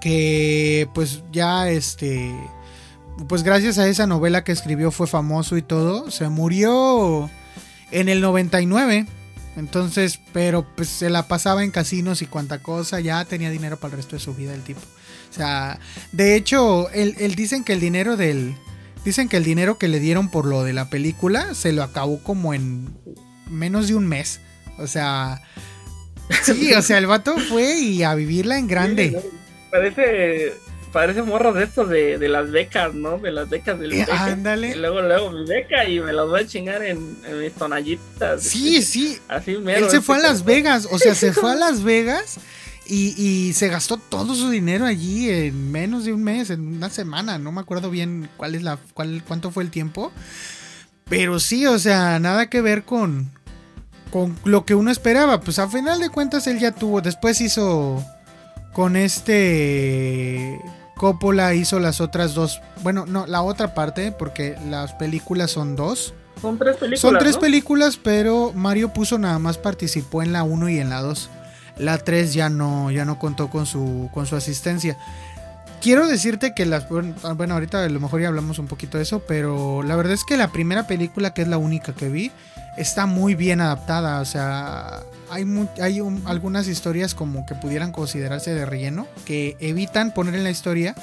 que pues ya este pues gracias a esa novela que escribió fue famoso y todo. Se murió en el 99. Entonces, pero pues se la pasaba en casinos y cuanta cosa, ya tenía dinero para el resto de su vida el tipo. O sea, de hecho, él, dicen que el dinero del... Dicen que el dinero que le dieron por lo de la película se lo acabó como en menos de un mes. O sea, sí, o sea, el vato fue y a vivirla en grande. parece parece morro de esto de, de, las becas, ¿no? De las becas del eh, Ándale. Y luego, luego mi beca y me las voy a chingar en, en mis tonallitas. Sí, sí. Así mero. Él se fue a Las Vegas, o sea, se fue a Las Vegas y, y, se gastó todo su dinero allí en menos de un mes, en una semana. No me acuerdo bien cuál es la, cuál, cuánto fue el tiempo. Pero sí, o sea, nada que ver con, con lo que uno esperaba. Pues a final de cuentas él ya tuvo. Después hizo con este Coppola hizo las otras dos. Bueno, no, la otra parte, porque las películas son dos. Son tres películas. Son tres películas, pero Mario puso nada más participó en la 1 y en la 2. La 3 ya no, ya no contó con su, con su asistencia. Quiero decirte que las. Bueno, ahorita a lo mejor ya hablamos un poquito de eso, pero la verdad es que la primera película, que es la única que vi, está muy bien adaptada. O sea, hay, hay algunas historias como que pudieran considerarse de relleno, que evitan poner en la historia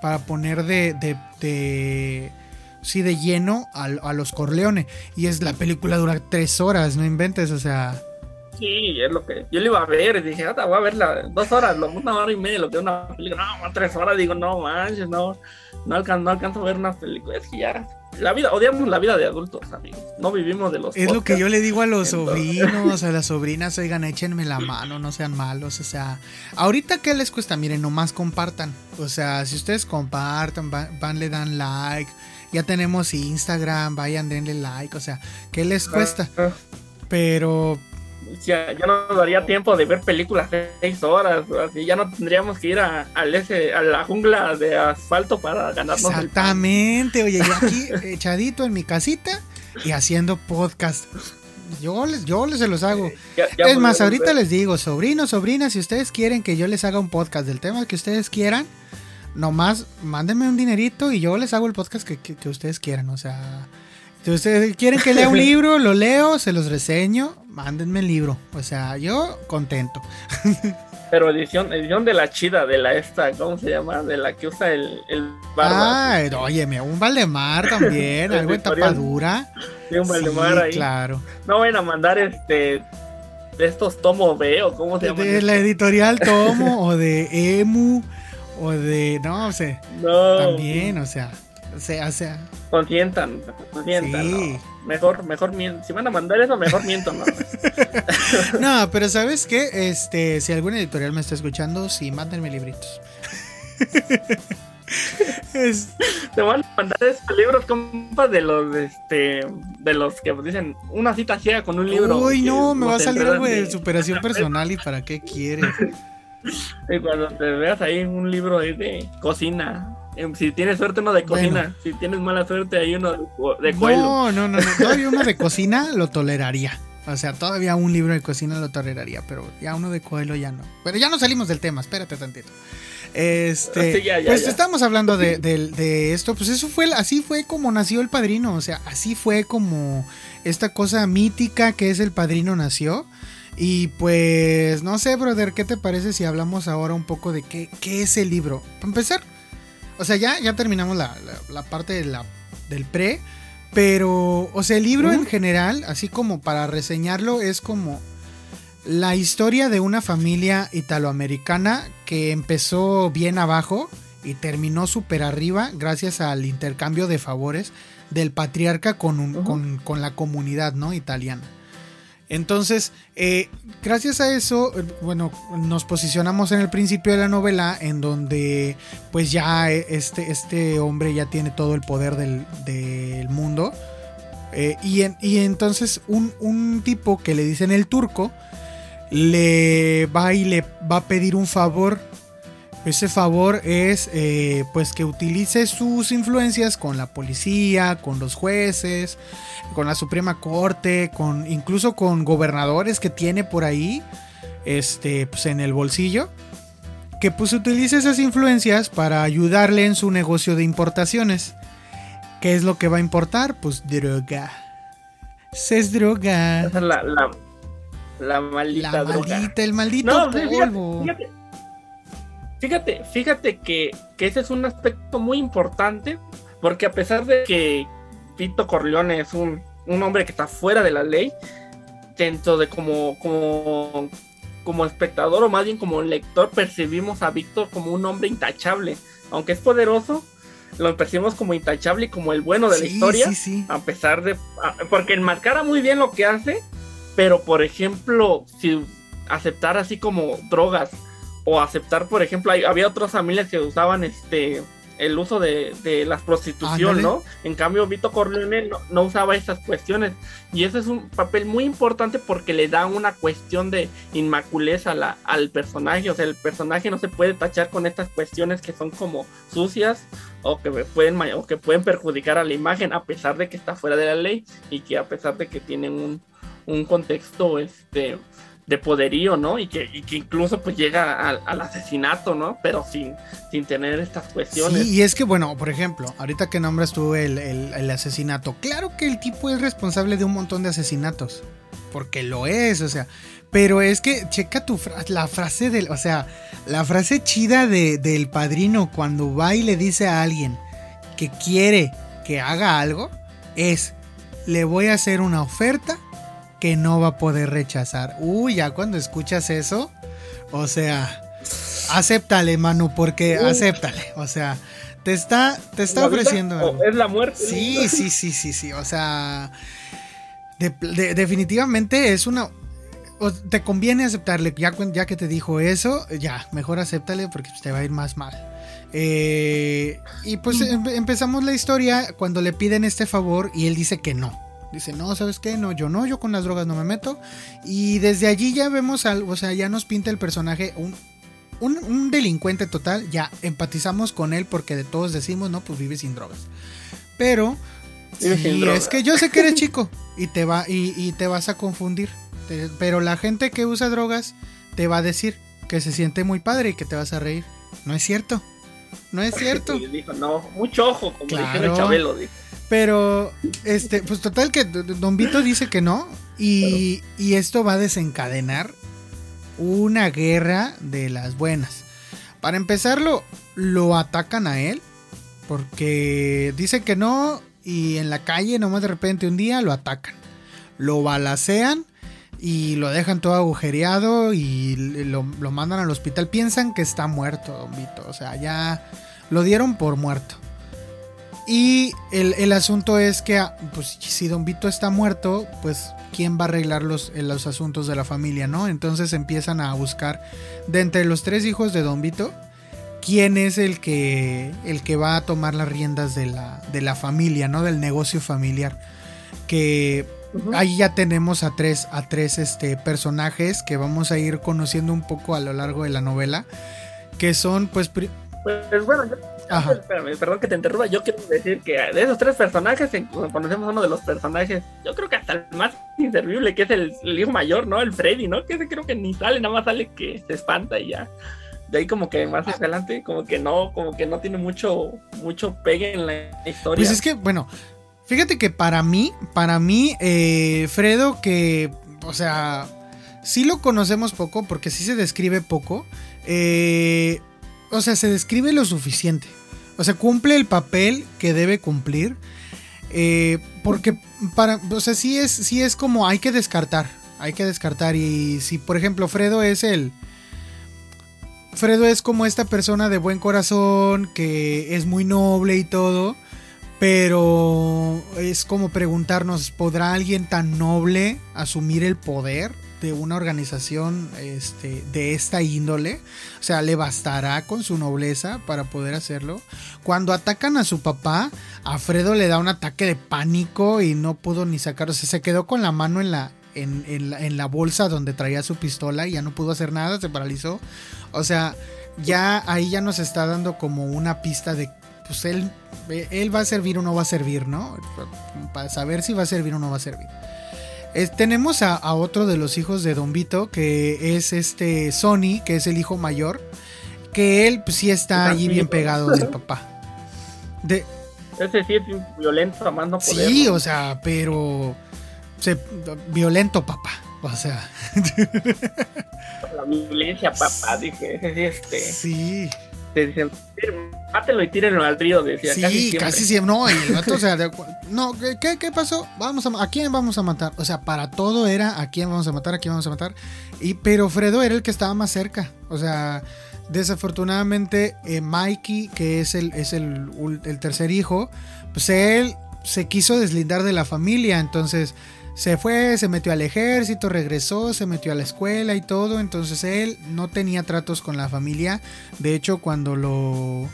para poner de. de, sí, de lleno a, a los Corleone. Y es la película dura tres horas, no inventes, o sea. Sí, es lo que yo le iba a ver y dije, ah, voy a verla dos horas, una hora y media, lo que una película, no, tres horas, digo, no manches, no, no alcanzo, a ver una película, es la vida, odiamos la vida de adultos, amigos, no vivimos de los Es lo que yo le digo a los sobrinos, a las sobrinas, oigan, échenme la mano, no sean malos, o sea, ahorita qué les cuesta, miren, nomás compartan, o sea, si ustedes compartan, van, le dan like, ya tenemos Instagram, vayan, denle like, o sea, ¿qué les cuesta? Pero ya, ya no nos daría tiempo de ver películas de seis horas, así ya no tendríamos que ir a, ese, a la jungla de asfalto para ganarnos. Exactamente, oye, yo aquí echadito en mi casita y haciendo podcast. Yo les, yo les se los hago. es más, ahorita les digo, sobrinos, sobrinas, si ustedes quieren que yo les haga un podcast del tema que ustedes quieran, nomás mándenme un dinerito y yo les hago el podcast que, que ustedes quieran. O sea, si ustedes quieren que lea un libro, lo leo, se los reseño, mándenme el libro. O sea, yo contento. Pero edición, edición de la chida, de la esta, ¿cómo se llama? De la que usa el, el barba. Ah, óyeme, un Valdemar también, algo de tapadura. Sí, un Valdemar ahí. Claro. No vayan a mandar este de estos Tomo B o cómo se llama. De la editorial Tomo o de Emu o de. No, o sea. No. También, o sea. O sea, o sea. Consientan, consientan. Mejor, mejor miento. Si van a mandar eso, mejor miento, ¿no? no, pero ¿sabes qué? Este, si alguna editorial me está escuchando, sí, mándenme libritos. Te van a mandar estos libros, compa, de los, este, de los que dicen una cita ciega con un libro. Uy, no, me va a salir algo de superación personal y para qué quieres. Y cuando te veas ahí un libro de cocina, si tienes suerte, uno de cocina. Si tienes mala suerte, hay uno de cuelo. No, no, no, Todavía uno de cocina lo toleraría. O sea, todavía un libro de cocina lo toleraría, pero ya uno de cuelo ya no. Pero ya no salimos del tema, espérate tantito. Este, pues estamos hablando de, de, esto, pues eso fue, así fue como nació el padrino, o sea, así fue como esta cosa mítica que es el padrino nació. Y pues, no sé, brother, ¿qué te parece si hablamos ahora un poco de qué, qué es el libro? Para empezar, o sea, ya, ya terminamos la, parte de la, del pre. Pero, o sea, el libro en general, así como para reseñarlo, es como la historia de una familia italoamericana que empezó bien abajo y terminó súper arriba gracias al intercambio de favores del patriarca con, con, con la comunidad ¿no? italiana. Entonces, eh, gracias a eso, eh, bueno, nos posicionamos en el principio de la novela en donde pues ya eh, este, este hombre ya tiene todo el poder del, mundo. y, y, entonces un, un, tipo que le dicen el turco le va y le va a pedir un favor ese favor es eh, pues que utilice sus influencias con la policía, con los jueces, con la Suprema Corte, con incluso con gobernadores que tiene por ahí, este, pues en el bolsillo, que pues utilice esas influencias para ayudarle en su negocio de importaciones. ¿Qué es lo que va a importar? Pues droga. Se es droga. La, la, la maldita la maldita, el maldito polvo. Fíjate, fíjate que, ese es un aspecto muy importante, porque a pesar de que Pito Corleone es un, hombre que está fuera de la ley, dentro de como, como, como espectador o más bien como lector percibimos a Víctor como un hombre intachable, aunque es poderoso, lo percibimos como intachable y como el bueno de la historia. A pesar de. porque enmascara muy bien lo que hace. Pero, por ejemplo, si aceptar así como drogas. O aceptar, por ejemplo, había otras familias que usaban este el uso de, de la prostitución, ¿no? En cambio, Vito Corleone no, usaba esas cuestiones. Y ese es un papel muy importante porque le da una cuestión de inmaculeza la, al personaje. O sea, el personaje no se puede tachar con estas cuestiones que son como sucias o que pueden, o que pueden perjudicar a la imagen a pesar de que está fuera de la ley y que a pesar de que tienen un, un contexto este de poderío, ¿no? Y que, incluso pues llega al, asesinato, ¿no? Pero sin, sin tener estas cuestiones. Sí, y es que, bueno, por ejemplo, ahorita que nombras tú el, el, asesinato, claro que el tipo es responsable de un montón de asesinatos, porque lo es, o sea, pero es que checa tu la frase del, o sea, la frase chida de, del padrino cuando va y le dice a alguien que quiere que haga algo, es, le voy a hacer una oferta que no va a poder rechazar. Uy, ya cuando escuchas eso, o sea, acéptale, Manu, porque acéptale, o sea, te está, te está ofreciendo. es la muerte. Sí, sí, sí, sí, sí, o sea, definitivamente es una... te conviene aceptarle, ya, ya que te dijo eso, ya, mejor acéptale porque te va a ir más mal. Eh, y pues empezamos la historia cuando le piden este favor y él dice que no. Dice, no, ¿sabes qué? No, yo no, yo con las drogas no me meto. Y desde allí ya vemos algo, o sea, ya nos pinta el personaje un, un, delincuente total. Ya empatizamos con él porque de todos decimos, no, pues vive sin drogas. Pero, es que yo sé que eres chico y te, va, y, te vas a confundir. pero la gente que usa drogas te va a decir que se siente muy padre y que te vas a reír. No es cierto. No es cierto. dijo, no, mucho ojo, como claro. Chabelo. Dijo. Pero, este, pues total que Don Vito dice que no. Y, y, esto va a desencadenar una guerra de las buenas. Para empezarlo, lo atacan a él. Porque dice que no. Y en la calle, nomás de repente un día lo atacan. Lo balacean y lo dejan todo agujereado y lo, lo mandan al hospital. Piensan que está muerto, Don Vito. O sea, ya lo dieron por muerto. Y el, asunto es que, ah, pues, si Don Vito está muerto, pues, ¿quién va a arreglar los, eh, los asuntos de la familia, no? Entonces empiezan a buscar de entre los tres hijos de Don Vito, quién es el que, el que va a tomar las riendas de la, de la familia, ¿no? Del negocio familiar. Que ahí ya tenemos a tres, a tres este, personajes que vamos a ir conociendo un poco a lo largo de la novela. Que son, pues. Pues bueno, perdón que te interrumpa. Yo quiero decir que de esos tres personajes, conocemos uno de los personajes, yo creo que hasta el más inservible, que es el, hijo mayor, ¿no? El Freddy, ¿no? Que ese creo que ni sale, nada más sale que se espanta y ya. De ahí como que más adelante, como que no, como que no tiene mucho, mucho pegue en la historia. Pues es que, bueno, fíjate que para mí, para mí, eh, Fredo, que, o sea, sí lo conocemos poco, porque sí se describe poco. Eh, o sea, se describe lo suficiente. O sea, cumple el papel que debe cumplir. Eh, porque para, o sea, sí es, sí es como hay que descartar. Hay que descartar. Y si, por ejemplo, Fredo es el. Fredo es como esta persona de buen corazón, que es muy noble y todo. Pero es como preguntarnos, ¿podrá alguien tan noble asumir el poder? De una organización este, de esta índole. O sea, le bastará con su nobleza para poder hacerlo. Cuando atacan a su papá, a Fredo le da un ataque de pánico y no pudo ni sacar. O sea, se quedó con la mano en la, en, la, bolsa donde traía su pistola y ya no pudo hacer nada, se paralizó. O sea, ya ahí ya nos está dando como una pista de pues él, él va a servir o no va a servir, ¿no? Para saber si va a servir o no va a servir tenemos a, otro de los hijos de Don Vito, que es este Sony, que es el hijo mayor, que él pues, sí está allí bien pegado del papá. De, Ese sí es violento, amando poder. Sí, o sea, pero violento papá, o sea. La violencia papá, dije, este. Sí te dicen, mátelo y tírenlo al río, decía. Sí, casi siempre. No, y el vato, o sea, no, ¿qué, ¿qué, pasó? Vamos a, ¿A quién vamos a matar? O sea, para todo era a quién vamos a matar, a quién vamos a matar. Y, pero Fredo era el que estaba más cerca. O sea, desafortunadamente eh, Mikey, que es, el, es el, el tercer hijo, pues él se quiso deslindar de la familia, entonces se fue, se metió al ejército, regresó, se metió a la escuela y todo, entonces él no tenía tratos con la familia, de hecho cuando lo,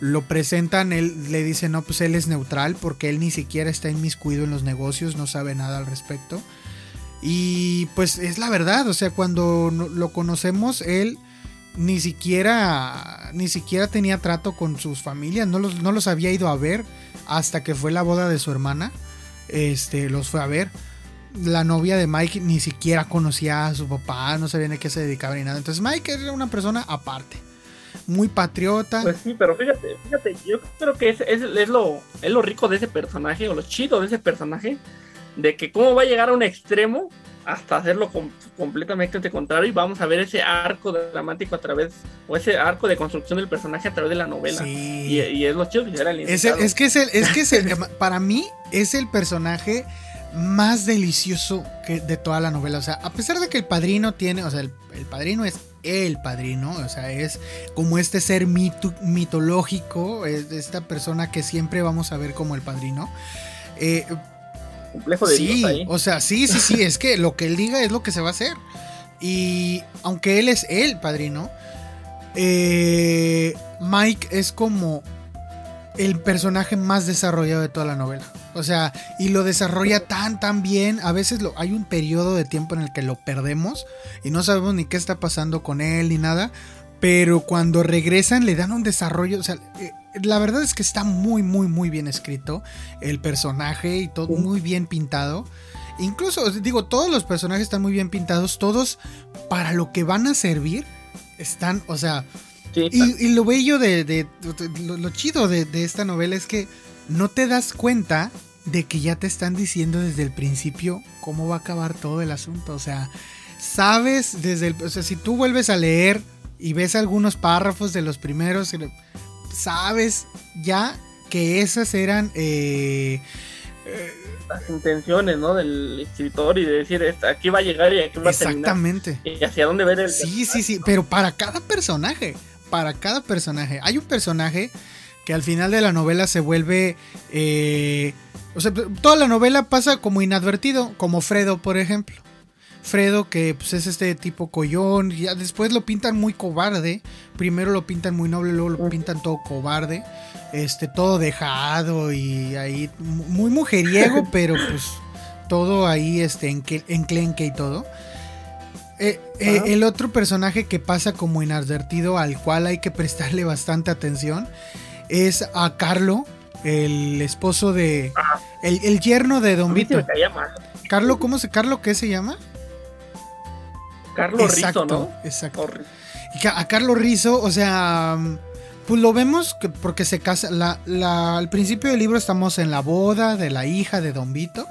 lo presentan, él le dice, no, pues él es neutral porque él ni siquiera está inmiscuido en los negocios, no sabe nada al respecto. Y pues es la verdad, o sea, cuando lo conocemos, él ni siquiera, ni siquiera tenía trato con sus familias, no los, no los había ido a ver hasta que fue la boda de su hermana, este, los fue a ver. La novia de Mike ni siquiera conocía a su papá, no sabía ni qué se dedicaba ni nada. Entonces Mike era una persona aparte, muy patriota. Pues sí, pero fíjate, fíjate, yo creo que es, es, es, lo, es lo rico de ese personaje, o lo chido de ese personaje, de que cómo va a llegar a un extremo hasta hacerlo completamente contrario y vamos a ver ese arco dramático a través, o ese arco de construcción del personaje a través de la novela. Y, es lo chido que era el es, es que es el, es que es el, para mí es el personaje más delicioso que de toda la novela. O sea, a pesar de que el padrino tiene, o sea, el, padrino es el padrino, o sea, es como este ser mitológico, es esta persona que siempre vamos a ver como el padrino. Eh, complejo de sí, O sea, sí, sí, sí, es que lo que él diga es lo que se va a hacer. Y aunque él es el padrino, eh, Mike es como el personaje más desarrollado de toda la novela. O sea, y lo desarrolla tan, tan bien. A veces lo, hay un periodo de tiempo en el que lo perdemos y no sabemos ni qué está pasando con él ni nada. Pero cuando regresan le dan un desarrollo. O sea, eh, la verdad es que está muy, muy, muy bien escrito el personaje y todo muy bien pintado. Incluso, digo, todos los personajes están muy bien pintados, todos para lo que van a servir están, o sea, y, lo bello de, lo, chido de, esta novela es que no te das cuenta de que ya te están diciendo desde el principio cómo va a acabar todo el asunto, o sea, sabes desde el, o sea, si tú vuelves a leer y ves algunos párrafos de los primeros, sabes ya que esas eran eh, las intenciones ¿no? del escritor y de decir aquí va a llegar y aquí va a terminar. Exactamente. Y hacia dónde ver el. Sí, sí, sí, pero para cada personaje. Para cada personaje. Hay un personaje que al final de la novela se vuelve. Eh, o sea, toda la novela pasa como inadvertido, como Fredo, por ejemplo. Fredo, que pues, es este tipo collón, ya después lo pintan muy cobarde. Primero lo pintan muy noble, luego lo pintan todo cobarde. Este, todo dejado y ahí muy mujeriego, pero pues todo ahí este, enclenque y todo. Eh, eh, el otro personaje que pasa como inadvertido, al cual hay que prestarle bastante atención, es a Carlo, el esposo de. El, yerno de Don Vito. Carlo, ¿cómo se, Carlo qué se llama? Carlos Rizo, ¿no? Exacto. Y a Carlos Rizo, o sea, pues lo vemos que porque se casa. La, al principio del libro estamos en la boda de la hija de Don Vito.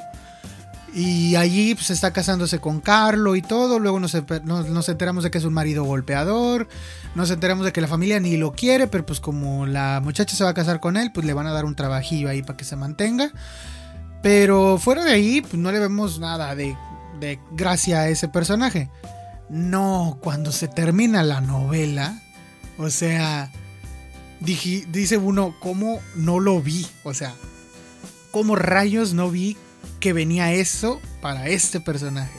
Y allí pues, está casándose con Carlo y todo. Luego nos, nos, enteramos de que es un marido golpeador. Nos enteramos de que la familia ni lo quiere, pero pues como la muchacha se va a casar con él, pues le van a dar un trabajillo ahí para que se mantenga. Pero fuera de ahí, pues no le vemos nada de, de gracia a ese personaje. No, cuando se termina la novela, o sea, dice uno, ¿cómo no lo vi? O sea, ¿cómo rayos no vi que venía eso para este personaje?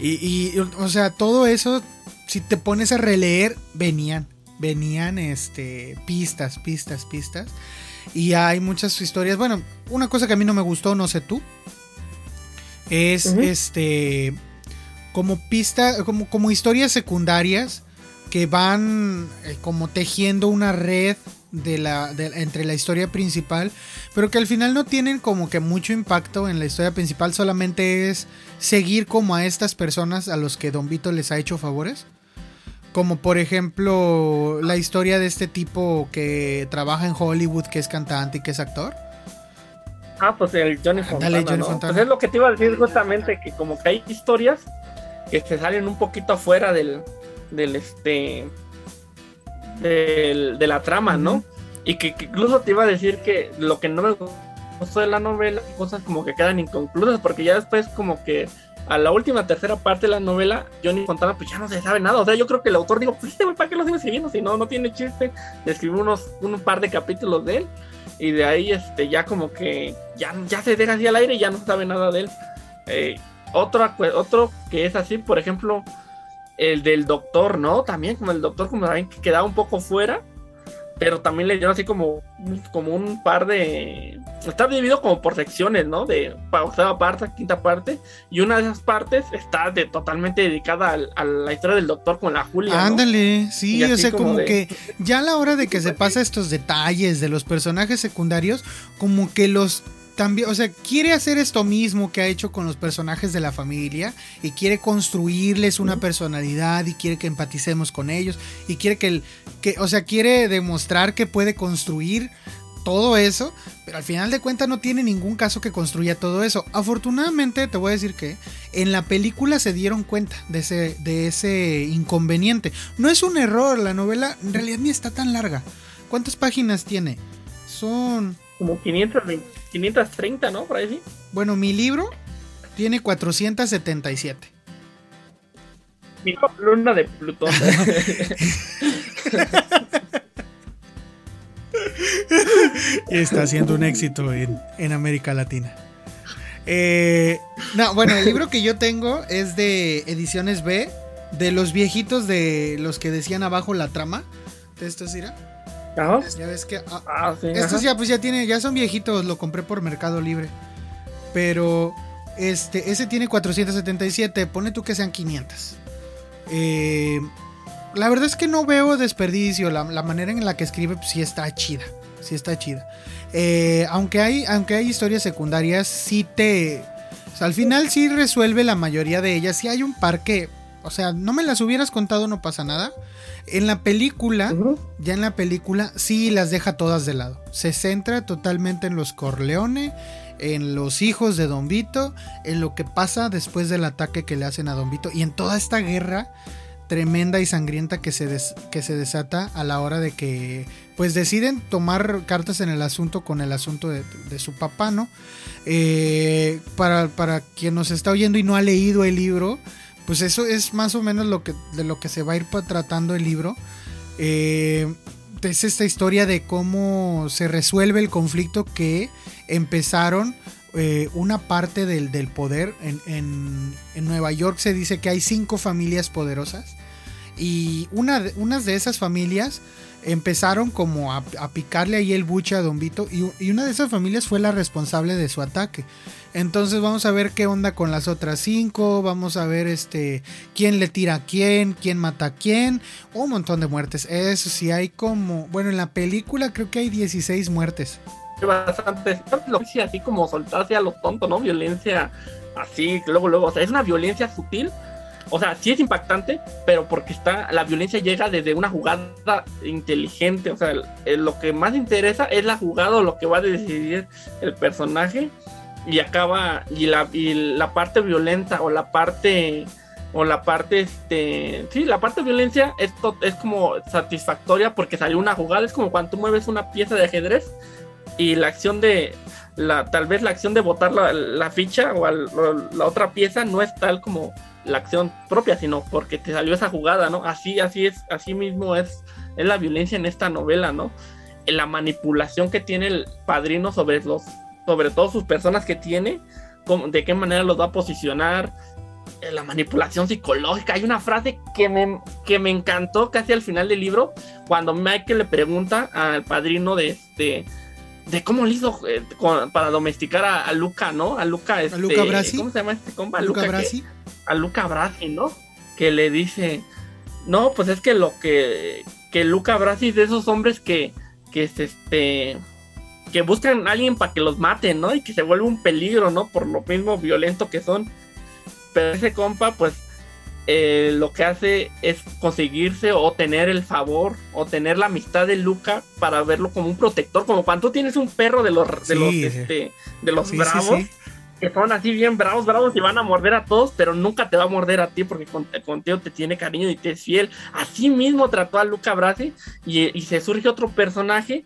Y, o sea, todo eso, si te pones a releer, venían, venían este, pistas, pistas, pistas. Y hay muchas historias. Bueno, una cosa que a mí no me gustó, no sé tú, es este como pista, como, como historias secundarias que van eh, como tejiendo una red de la, entre la historia principal, pero que al final no tienen como que mucho impacto en la historia principal, solamente es seguir como a estas personas a los que Don Vito les ha hecho favores. Como por ejemplo la historia de este tipo que trabaja en Hollywood, que es cantante y que es actor. Ah, pues el Johnny Fontana. Pues es lo que te iba a decir justamente, que como que hay historias que se salen un poquito afuera del, del este de la trama, ¿no? Y que, incluso te iba a decir que lo que no me gustó de la novela, cosas como que quedan inconclusas, porque ya después como que a la última tercera parte de la novela, Johnny Fontana, pues ya no se sabe nada. O sea, yo creo que el autor dijo, pues este ¿para qué lo sigo escribiendo? Si no, no tiene chiste. Le escribió unos, un par de capítulos de él. Y de ahí, este, ya como que ya, ya se deja así al aire y ya no sabe nada de él. Eh, otro, otro que es así, por ejemplo, el del doctor, ¿no? También como el doctor, como también que quedaba un poco fuera pero también le dieron así como, como un par de... Está dividido como por secciones, ¿no? De octava parte, quinta parte, y una de esas partes está de, totalmente dedicada a, la historia del doctor con la Julia. Ándale, sí, o sea, como, que ya a la hora de que se pasa estos detalles de los personajes secundarios, como que los también, o sea, quiere hacer esto mismo que ha hecho con los personajes de la familia y quiere construirles una personalidad y quiere que empaticemos con ellos y quiere que el que o sea, quiere demostrar que puede construir todo eso, pero al final de cuentas no tiene ningún caso que construya todo eso. Afortunadamente, te voy a decir que en la película se dieron cuenta de ese, de ese inconveniente. No es un error, la novela en realidad ni está tan larga. ¿Cuántas páginas tiene? Son como 530, ¿no? Por ahí sí. Bueno, mi libro tiene 477. Mi luna de Plutón. Está haciendo un éxito en, América Latina. Eh, no, bueno, el libro que yo tengo es de Ediciones B, de los viejitos de los que decían abajo la trama. ¿De esto es Ya ves que. Ah, ah, estos ya, pues ya tiene, ya son viejitos, lo compré por Mercado Libre. Pero este, ese tiene 477, pone tú que sean 500. Eh, la verdad es que no veo desperdicio, la, manera en la que escribe pues, sí está chida, sí está chida. Eh, aunque, hay, aunque hay historias secundarias, sí te... al final sí resuelve la mayoría de ellas, sí hay un par que... O sea, no me las hubieras contado, no pasa nada. En la película, ya en la película, sí las deja todas de lado. Se centra totalmente en los Corleone, en los hijos de Don Vito, en lo que pasa después del ataque que le hacen a Don Vito y en toda esta guerra tremenda y sangrienta que se, que se desata a la hora de que pues deciden tomar cartas en el asunto con el asunto de, su papá, ¿no? Eh, para, para quien nos está oyendo y no ha leído el libro, pues eso es más o menos lo que, de lo que se va a ir tratando el libro. Eh, es esta historia de cómo se resuelve el conflicto que empezaron eh, una parte del, poder. En, Nueva York se dice que hay cinco familias poderosas. Y unas de esas familias empezaron como a, picarle ahí el buche a Don Vito. Y, una de esas familias fue la responsable de su ataque. Entonces vamos a ver qué onda con las otras cinco. Vamos a ver este quién le tira a quién, quién mata a quién. Un montón de muertes. Eso sí, hay como. Bueno, en la película creo que hay 16 muertes. Bastante. Lo que así como soltarse a lo tonto, ¿no? Violencia así, luego, luego. O sea, es una violencia sutil. O sea, sí es impactante, pero porque está, la violencia llega desde una jugada inteligente. O sea, lo que más interesa es la jugada o lo que va a decidir el personaje y acaba y la, y la parte violenta o la parte o la parte este sí la parte violencia esto es como satisfactoria porque salió una jugada es como cuando tú mueves una pieza de ajedrez y la acción de la tal vez la acción de botar la, ficha o, la otra pieza no es tal como la acción propia sino porque te salió esa jugada no así así es así mismo es es la violencia en esta novela no la manipulación que tiene el padrino sobre los sobre todo sus personas que tiene, de qué manera los va a posicionar, eh, la manipulación psicológica. Hay una frase que me, que me encantó casi al final del libro, cuando Michael le pregunta al padrino de este de cómo le hizo eh, para domesticar a, Luca, ¿no? A Luca, este, Luca Brasi? ¿Cómo se llama este compa? A Luca, Brasi. a Luca Brasi, ¿no? Que le dice, no, pues es que lo que, que Luca Brasi es de esos hombres que, que es este, que buscan a alguien para que los maten, ¿no? Y que se vuelve un peligro, ¿no? Por lo mismo violento que son. Pero ese compa, pues, eh, lo que hace es conseguirse o tener el favor o tener la amistad de Luca para verlo como un protector, como cuando tú tienes un perro de los de los este, de los bravos que son así bien bravos, bravos y van a morder a todos, pero nunca te va a morder a ti porque contigo te tiene cariño y te es fiel. Así mismo trató a Luca Brasi y, y se surge otro personaje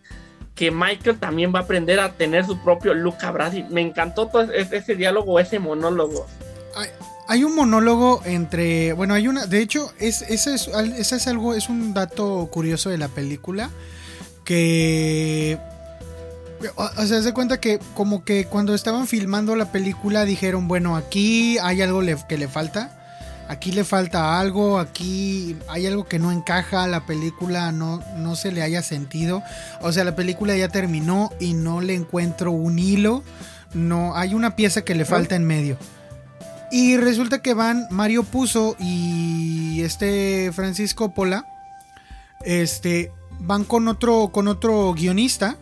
que Michael también va a aprender a tener su propio Luca Brasi. Me encantó todo ese, diálogo, ese monólogo. Hay un monólogo entre. Bueno, hay una. De hecho, es, ese, es, ese es algo. Es un dato curioso de la película. Que. O sea, se cuenta que como que cuando estaban filmando la película dijeron, bueno, aquí hay algo que le falta. Aquí le falta algo, aquí hay algo que no encaja, la película no, no se le haya sentido. O sea, la película ya terminó y no le encuentro un hilo. No, hay una pieza que le falta en medio. Y resulta que van Mario Puzo y este Francisco Pola. Este. Van con otro. con otro guionista.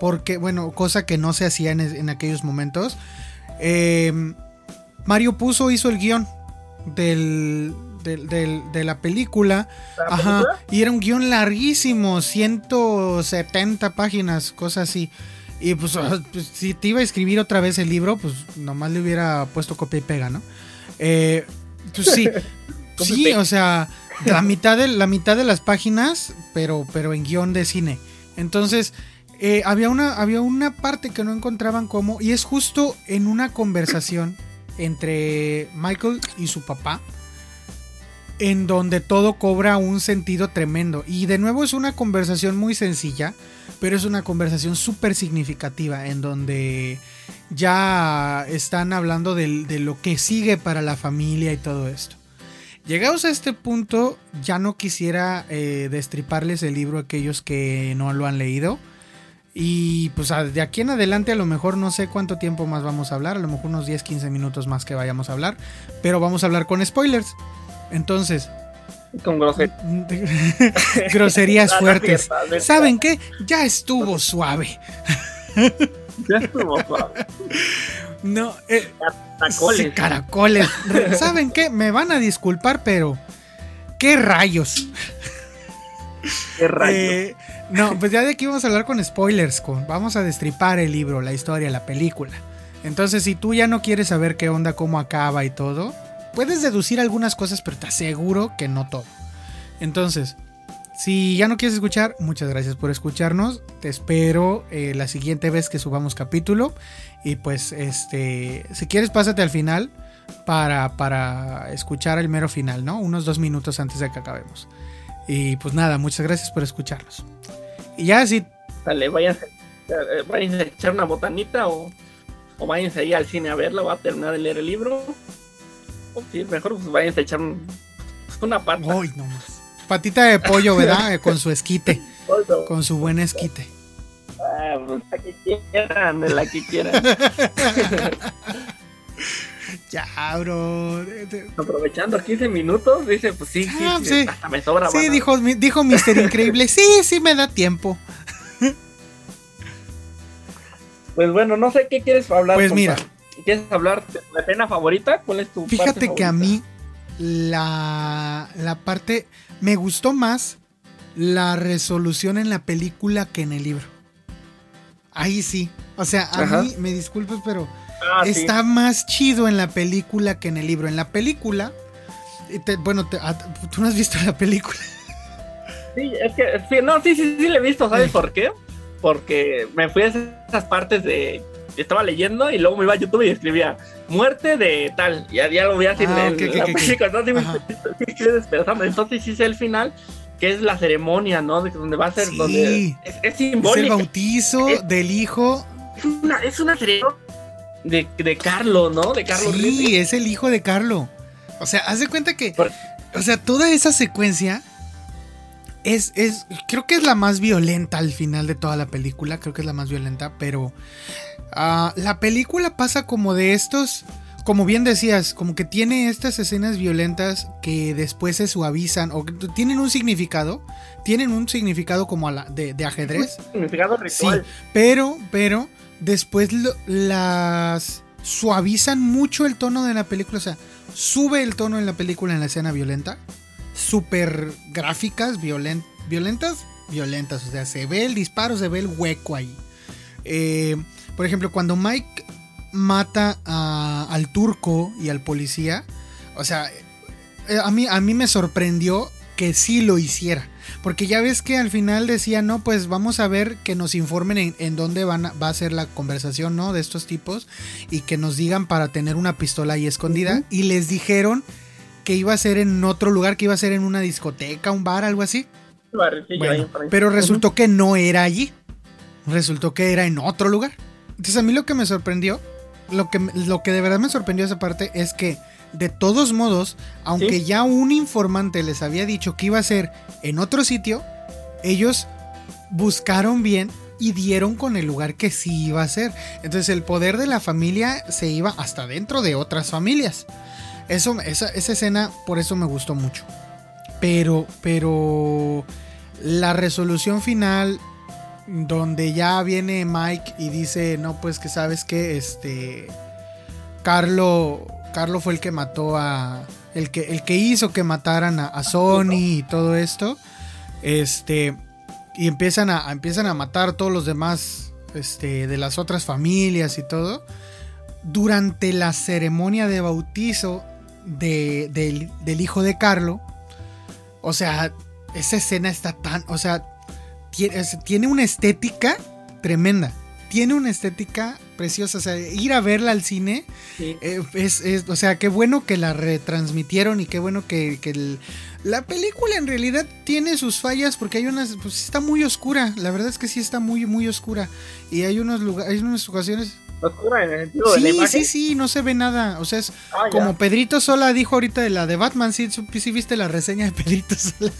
Porque, bueno, cosa que no se hacía en, aquellos momentos. Em, Mario Puzo hizo el guion del, de la película. Ajá. Y era un guion larguísimo, 170 páginas, cosas así. Y pues, pues, si te iba a escribir otra vez el libro, pues nomás le hubiera puesto copia y pega, ¿no? Eh, pues sí, sí, o sea, la mitad, de, la mitad de las páginas, pero, pero en guion de cine. Entonces, eh, había, una, había una parte que no encontraban cómo, y es justo en una conversación entre Michael y su papá, en donde todo cobra un sentido tremendo. Y de nuevo es una conversación muy sencilla, pero es una conversación súper significativa, en donde ya están hablando de, lo que sigue para la familia y todo esto. Llegados a este punto, ya no quisiera eh, destriparles el libro a aquellos que no lo han leído. Y pues de aquí en adelante a lo mejor no sé cuánto tiempo más vamos a hablar, a lo mejor unos 10, 15 minutos más que vayamos a hablar, pero vamos a hablar con spoilers. Entonces... Con groserías. groserías fuertes. ¿Saben qué? Ya estuvo suave. ya estuvo suave. No, eh, caracoles. caracoles. ¿Saben qué? Me van a disculpar, pero... ¿Qué rayos? ¿Qué rayos? Eh, no, pues ya de aquí vamos a hablar con spoilers, con, vamos a destripar el libro, la historia, la película. Entonces, si tú ya no quieres saber qué onda, cómo acaba y todo, puedes deducir algunas cosas, pero te aseguro que no todo. Entonces, si ya no quieres escuchar, muchas gracias por escucharnos. Te espero eh, la siguiente vez que subamos capítulo. Y pues, este, si quieres, pásate al final para, para escuchar el mero final, ¿no? Unos dos minutos antes de que acabemos. Y pues nada, muchas gracias por escucharnos. Y ya si... Dale, váyanse, eh, váyanse a echar una botanita o, o váyanse ahí al cine a verla o a terminar de leer el libro. Sí, mejor pues váyanse a echar una pata. Uy, no más. Patita de pollo, ¿verdad? con su esquite. Con su buen esquite. Ah, pues la que quieran, la que quieran. Ya, bro. Aprovechando 15 minutos, dice, pues sí, sí, ah, sí, hasta me sobra. Sí, dijo, dijo Mister Increíble, sí, sí me da tiempo. Pues bueno, no sé qué quieres hablar. Pues mira. ¿Quieres hablar de la escena favorita? ¿Cuál es tu Fíjate que a mí la, la parte... Me gustó más la resolución en la película que en el libro. Ahí sí. O sea, a mí, me disculpes, pero Ah, está más chido en la película que en el libro. En la película, bueno, ah, tú no has visto la película. Sí, es que, no, sí, sí, sí, le he visto, ¿sabes por qué? Porque me fui a esas partes de, estaba leyendo y luego me iba a YouTube y escribía muerte de tal, y ya lo voy a decir ah, en, la entonces sí sé el final, que es la ceremonia, ¿no? De donde va a ser, donde es, simbólico. Es el bautizo del hijo. Es una, es una ceremonia de, de Carlo, ¿no? De Carlo Sí, es el hijo de Carlo. O sea, haz de cuenta que. O sea, toda esa secuencia. Es, es. Creo que es la más violenta al final de toda la película. Creo que es la más violenta. Pero. Ah, la película pasa como de estos. Como bien decías, como que tiene estas escenas violentas que después se suavizan o que tienen un significado. Tienen un significado como a la, de, de ajedrez. Un significado ritual. Sí, pero, pero después las suavizan mucho el tono de la película, o sea, sube el tono en la película en la escena violenta, súper gráficas, violentas, violentas, o sea, se ve el disparo, se ve el hueco ahí. Eh, por ejemplo, cuando Mike mata al turco y al policía, o sea, eh, a mí, a mí me sorprendió que sí lo hiciera. Porque ya ves que al final decía, no, pues vamos a ver que nos informen en, dónde van va a ser la conversación, ¿no? De estos tipos y que nos digan para tener una pistola ahí escondida. Y les dijeron que iba a ser en otro lugar, que iba a ser en una discoteca, un bar, algo así. pero resultó que no era allí. Resultó que era en otro lugar. Entonces a mí lo que me sorprendió, lo que, lo que de verdad me sorprendió esa parte es que de todos modos, aunque ya un informante les había dicho que iba a ser en otro sitio, ellos buscaron bien y dieron con el lugar que sí iba a ser. Entonces el poder de la familia se iba hasta dentro de otras familias. Eso, esa, esa escena, por eso me gustó mucho. Pero, pero la resolución final, donde ya viene Mike y dice, no, pues que sabes que este, Carlo, Carlo fue el que mató a, el que, el que hizo que mataran a, Sony y todo esto, este, y empiezan a, empiezan a matar a todos los demás, este, de las otras familias y todo. Durante la ceremonia de bautizo del, hijo de Carlo. O sea, esa escena está tan. O sea, tiene, una estética tremenda. Tiene una estética preciosa. O sea, ir a verla al cine. Eh, es, o sea, qué bueno que la retransmitieron y qué bueno que, la película en realidad tiene sus fallas porque hay unas. Pues está muy oscura. La verdad es que sí está muy, muy oscura. Y hay unos lugares. Hay unas ocasiones oscura en el sentido sí, de la imagen. Sí, sí, no se ve nada. O sea, es ah, como Pedrito Sola dijo ahorita de la de Batman. Sí, sí viste la reseña de Pedrito Sola.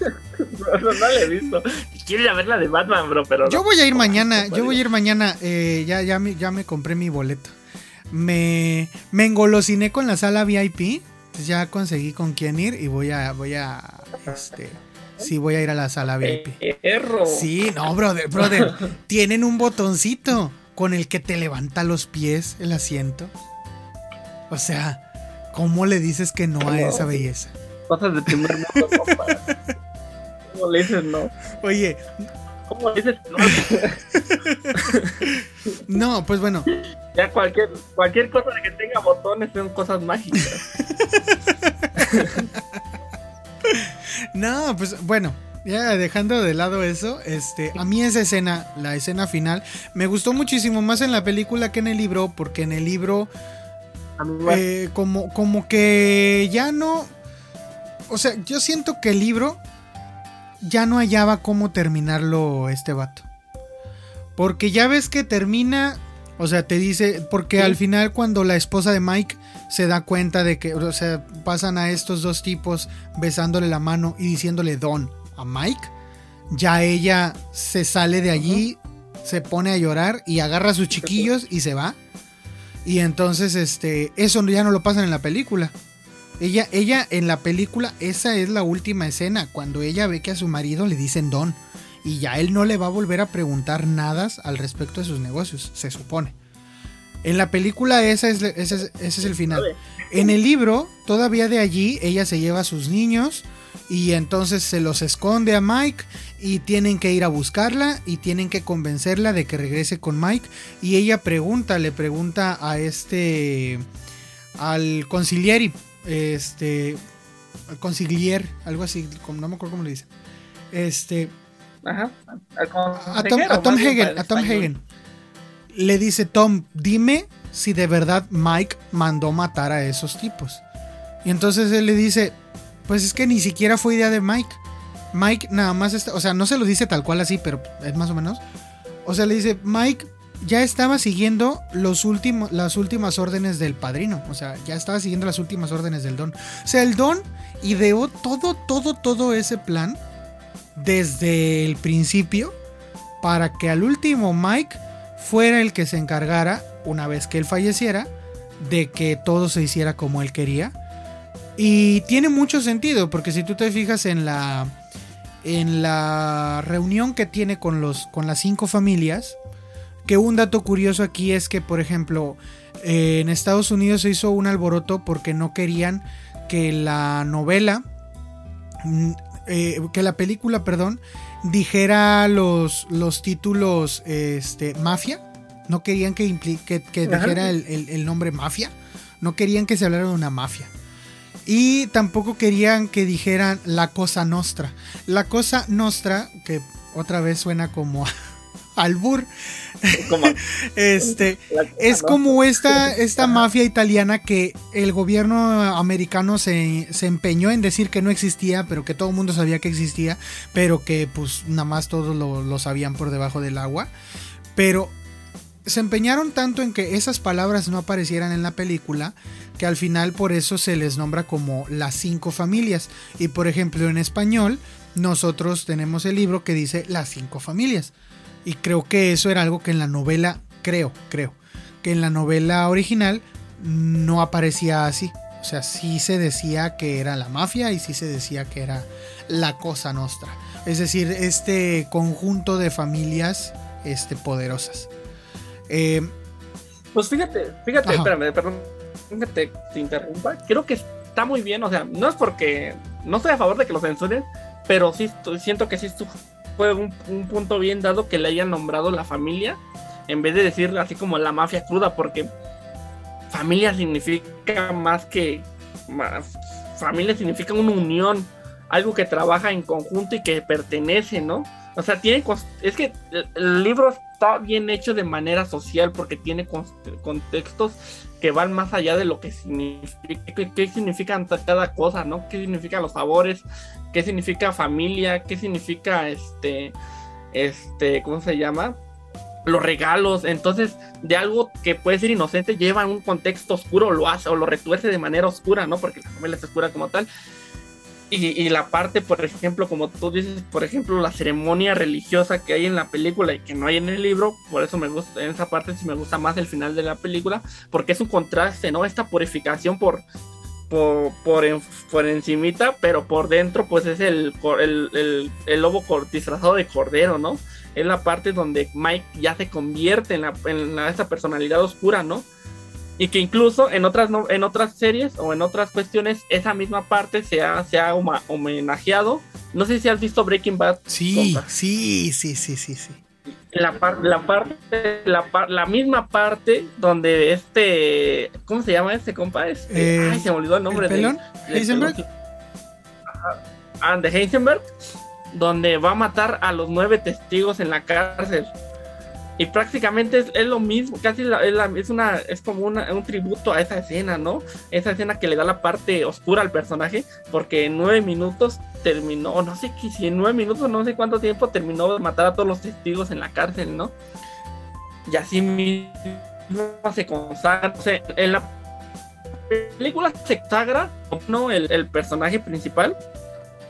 no, no, la he visto. Quiero ir a ver la de Batman, bro, pero. Yo voy a ir mañana. Yo voy a ir mañana. Eh, ya, ya, me, ya me compré mi boleto. Me, me engolosiné con la sala VIP. ya conseguí con quién ir y voy a, voy a, este, sí voy a ir a la sala VIP. Perro. Sí, no, brother, brother. tienen un botoncito con el que te levanta los pies el asiento. O sea, ¿cómo le dices que no a esa belleza? Cosas de primer mundo, ¿Cómo le dices no? Oye. ¿Cómo le dices no? no, pues bueno. Ya cualquier, cualquier cosa que tenga botones son cosas mágicas. no, pues bueno ya dejando de lado eso, este, a mí esa escena, la escena final, me gustó muchísimo más en la película que en el libro, porque en el libro, eh, como, como que ya no, o sea, yo siento que el libro ya no hallaba cómo terminarlo este vato. Porque ya ves que termina, o sea, te dice, porque al final cuando la esposa de Mike se da cuenta de que, o sea, pasan a estos dos tipos besándole la mano y diciéndole Don a Mike, ya ella se sale de allí, se pone a llorar y agarra a sus chiquillos y se va. Y entonces, este, eso ya no lo pasan en la película. Ella, ella en la película, esa es la última escena, cuando ella ve que a su marido le dicen don. Y ya él no le va a volver a preguntar nada al respecto de sus negocios, se supone. En la película esa es, ese, es, el final. En el libro, todavía de allí, ella se lleva a sus niños, y entonces se los esconde a Mike y tienen que ir a buscarla y tienen que convencerla de que regrese con Mike y ella pregunta, le pregunta a este al concilieri, este al concilier, algo así, no me acuerdo cómo le dicen. Este Ajá, a Tom, a Tom Hagen, a Tom Hagen. Le dice Tom, dime si de verdad Mike mandó matar a esos tipos. Y entonces él le dice, pues es que ni siquiera fue idea de Mike. Mike nada más está, o sea, no se lo dice tal cual así, pero es más o menos. O sea, le dice, Mike ya estaba siguiendo los las últimas órdenes del padrino. O sea, ya estaba siguiendo las últimas órdenes del don. O sea, el don ideó todo, todo, todo ese plan desde el principio para que al último Mike fuera el que se encargara, una vez que él falleciera, de que todo se hiciera como él quería y tiene mucho sentido, porque si tú te fijas en la, en la reunión que tiene con, los, con las cinco familias, que un dato curioso aquí es que, por ejemplo, en Estados Unidos se hizo un alboroto porque no querían que la novela, mm, eh, que la película, perdón, dijera los, los títulos este, mafia. No querían que, que, dijera el, el nombre mafia. No querían que se hablara de una mafia. Y tampoco querían que dijeran la cosa nostra. La cosa nostra, que otra vez suena como albur. este es como esta, esta mafia italiana que el gobierno americano se, empeñó en decir que no existía, pero que todo el mundo sabía que existía, pero que pues nada más todos lo, lo sabían por debajo del agua. Pero se empeñaron tanto en que esas palabras no aparecieran en la película que al final por eso se les nombra como las cinco familias. Y por ejemplo en español nosotros tenemos el libro que dice las cinco familias. Y creo que eso era algo que en la novela, creo, creo, que en la novela original no aparecía así. O sea, sí se decía que era la mafia y sí se decía que era la cosa nostra. Es decir, este conjunto de familias este, poderosas. Eh, pues fíjate, fíjate, espérame, perdón, fíjate, te interrumpa. Creo que está muy bien, o sea, no es porque no estoy a favor de que lo censuren, pero sí siento que sí fue un, punto bien dado que le hayan nombrado la familia en vez de decir así como la mafia cruda, porque familia significa más que familia significa una unión, algo que trabaja en conjunto y que pertenece, ¿no? O sea, tiene es que el libro está bien hecho de manera social porque tiene contextos que van más allá de lo que significa, qué, significan cada cosa, ¿no? ¿Qué significan los sabores? ¿Qué significa familia? ¿Qué significa este, este, ¿cómo se llama? Los regalos. Entonces, de algo que puede ser inocente lleva un contexto oscuro, lo hace o lo retuerce de manera oscura, ¿no? Porque la familia es oscura como tal. Y, la parte, por ejemplo, como tú dices, por ejemplo, la ceremonia religiosa que hay en la película y que no hay en el libro, por eso me gusta, en esa parte sí me gusta más el final de la película, porque es un contraste, ¿no? Esta purificación por, por, por, encimita, pero por dentro, pues es el, el, el, lobo disfrazado de cordero, ¿no? Es la parte donde Mike ya se convierte en, la, en esa personalidad oscura, ¿no? Y que incluso en otras en otras series o en otras cuestiones esa misma parte se ha, se ha homenajeado. No sé si has visto Breaking Bad. Sí, sí, sí, sí, sí, sí. La, la parte, la, la, misma parte donde este, ¿cómo se llama este compa? Este, eh, ay, se me olvidó el nombre de, Heisenberg. Ah, de Heisenberg, donde va a matar a los nueve testigos en la cárcel. Y prácticamente es, lo mismo, casi es, una, es como un tributo a esa escena, ¿no? Esa escena que le da la parte oscura al personaje, porque en nueve minutos terminó, no sé si en nueve minutos, no sé cuánto tiempo terminó de matar a todos los testigos en la cárcel, ¿no? Y así mismo se consagra, en la película se consagra, ¿no? El, el personaje principal,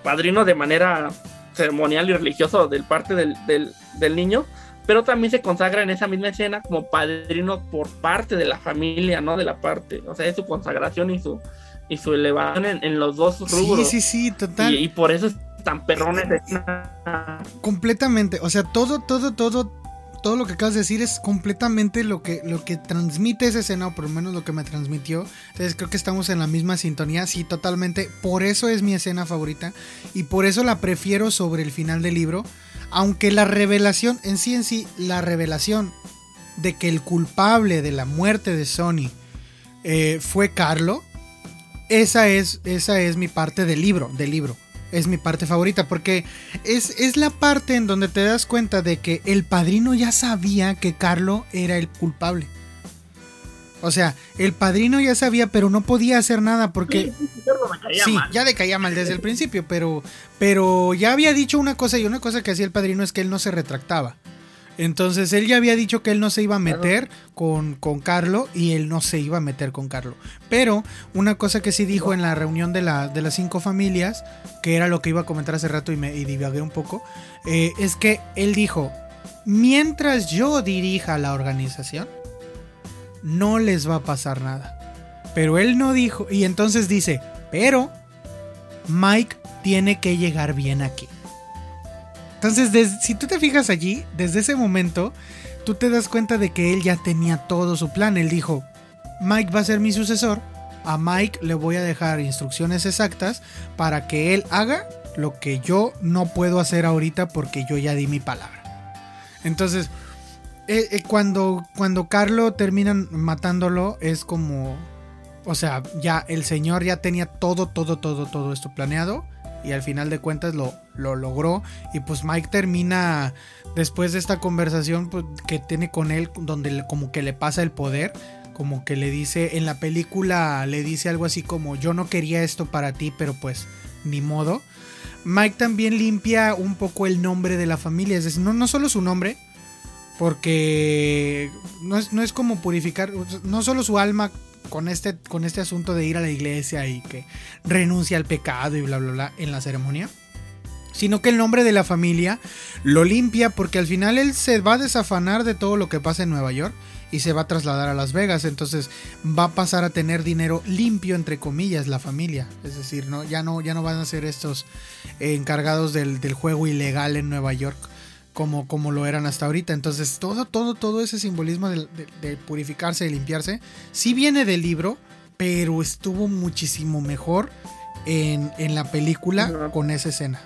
padrino de manera ceremonial y religioso del parte del, del niño, pero también se consagra en esa misma escena como padrino por parte de la familia, ¿no? De la parte, o sea, es su consagración y su y su elevación en, los dos rubros. Sí, sí, sí, total. Y, por eso es tan perrones Completamente, o sea, todo, todo, todo, todo lo que acabas de decir es completamente lo que, lo que transmite esa escena, o por lo menos lo que me transmitió. Entonces creo que estamos en la misma sintonía, sí, totalmente. Por eso es mi escena favorita y por eso la prefiero sobre el final del libro aunque la revelación, en sí en sí, la revelación de que el culpable de la muerte de Sony eh, fue Carlo, esa es, esa es mi parte del libro, del libro. Es mi parte favorita porque es, es la parte en donde te das cuenta de que el padrino ya sabía que Carlo era el culpable. O sea, el padrino ya sabía, pero no podía hacer nada porque. Sí, ya le caía mal desde el principio, pero, pero ya había dicho una cosa y una cosa que hacía el padrino es que él no se retractaba. Entonces él ya había dicho que él no se iba a meter con, con Carlo y él no se iba a meter con Carlo. Pero una cosa que sí dijo en la reunión de, la, de las cinco familias, que era lo que iba a comentar hace rato y me y divagué un poco, eh, es que él dijo, mientras yo dirija la organización, no les va a pasar nada. Pero él no dijo, y entonces dice, pero Mike tiene que llegar bien aquí. Entonces, si tú te fijas allí, desde ese momento, tú te das cuenta de que él ya tenía todo su plan. Él dijo, Mike va a ser mi sucesor, a Mike le voy a dejar instrucciones exactas para que él haga lo que yo no puedo hacer ahorita porque yo ya di mi palabra. Entonces, eh, eh, cuando, cuando Carlo terminan matándolo, es como. o sea, ya el señor ya tenía todo, todo, todo, todo esto planeado y al final de cuentas lo, lo logró y pues Mike termina después de esta conversación pues, que tiene con él donde como que le pasa el poder como que le dice en la película le dice algo así como yo no quería esto para ti pero pues ni modo Mike también limpia un poco el nombre de la familia es decir no, no solo su nombre porque no es, no es como purificar no solo su alma con este, con este asunto de ir a la iglesia y que renuncia al pecado y bla, bla, bla en la ceremonia. Sino que el nombre de la familia lo limpia porque al final él se va a desafanar de todo lo que pasa en Nueva York y se va a trasladar a Las Vegas. Entonces va a pasar a tener dinero limpio, entre comillas, la familia. Es decir, ¿no? Ya, no, ya no van a ser estos encargados del, del juego ilegal en Nueva York como, como lo eran hasta ahorita. Entonces, todo, todo, todo ese simbolismo de, purificarse, de limpiarse, sí viene del libro, pero estuvo muchísimo mejor en, la película con esa escena.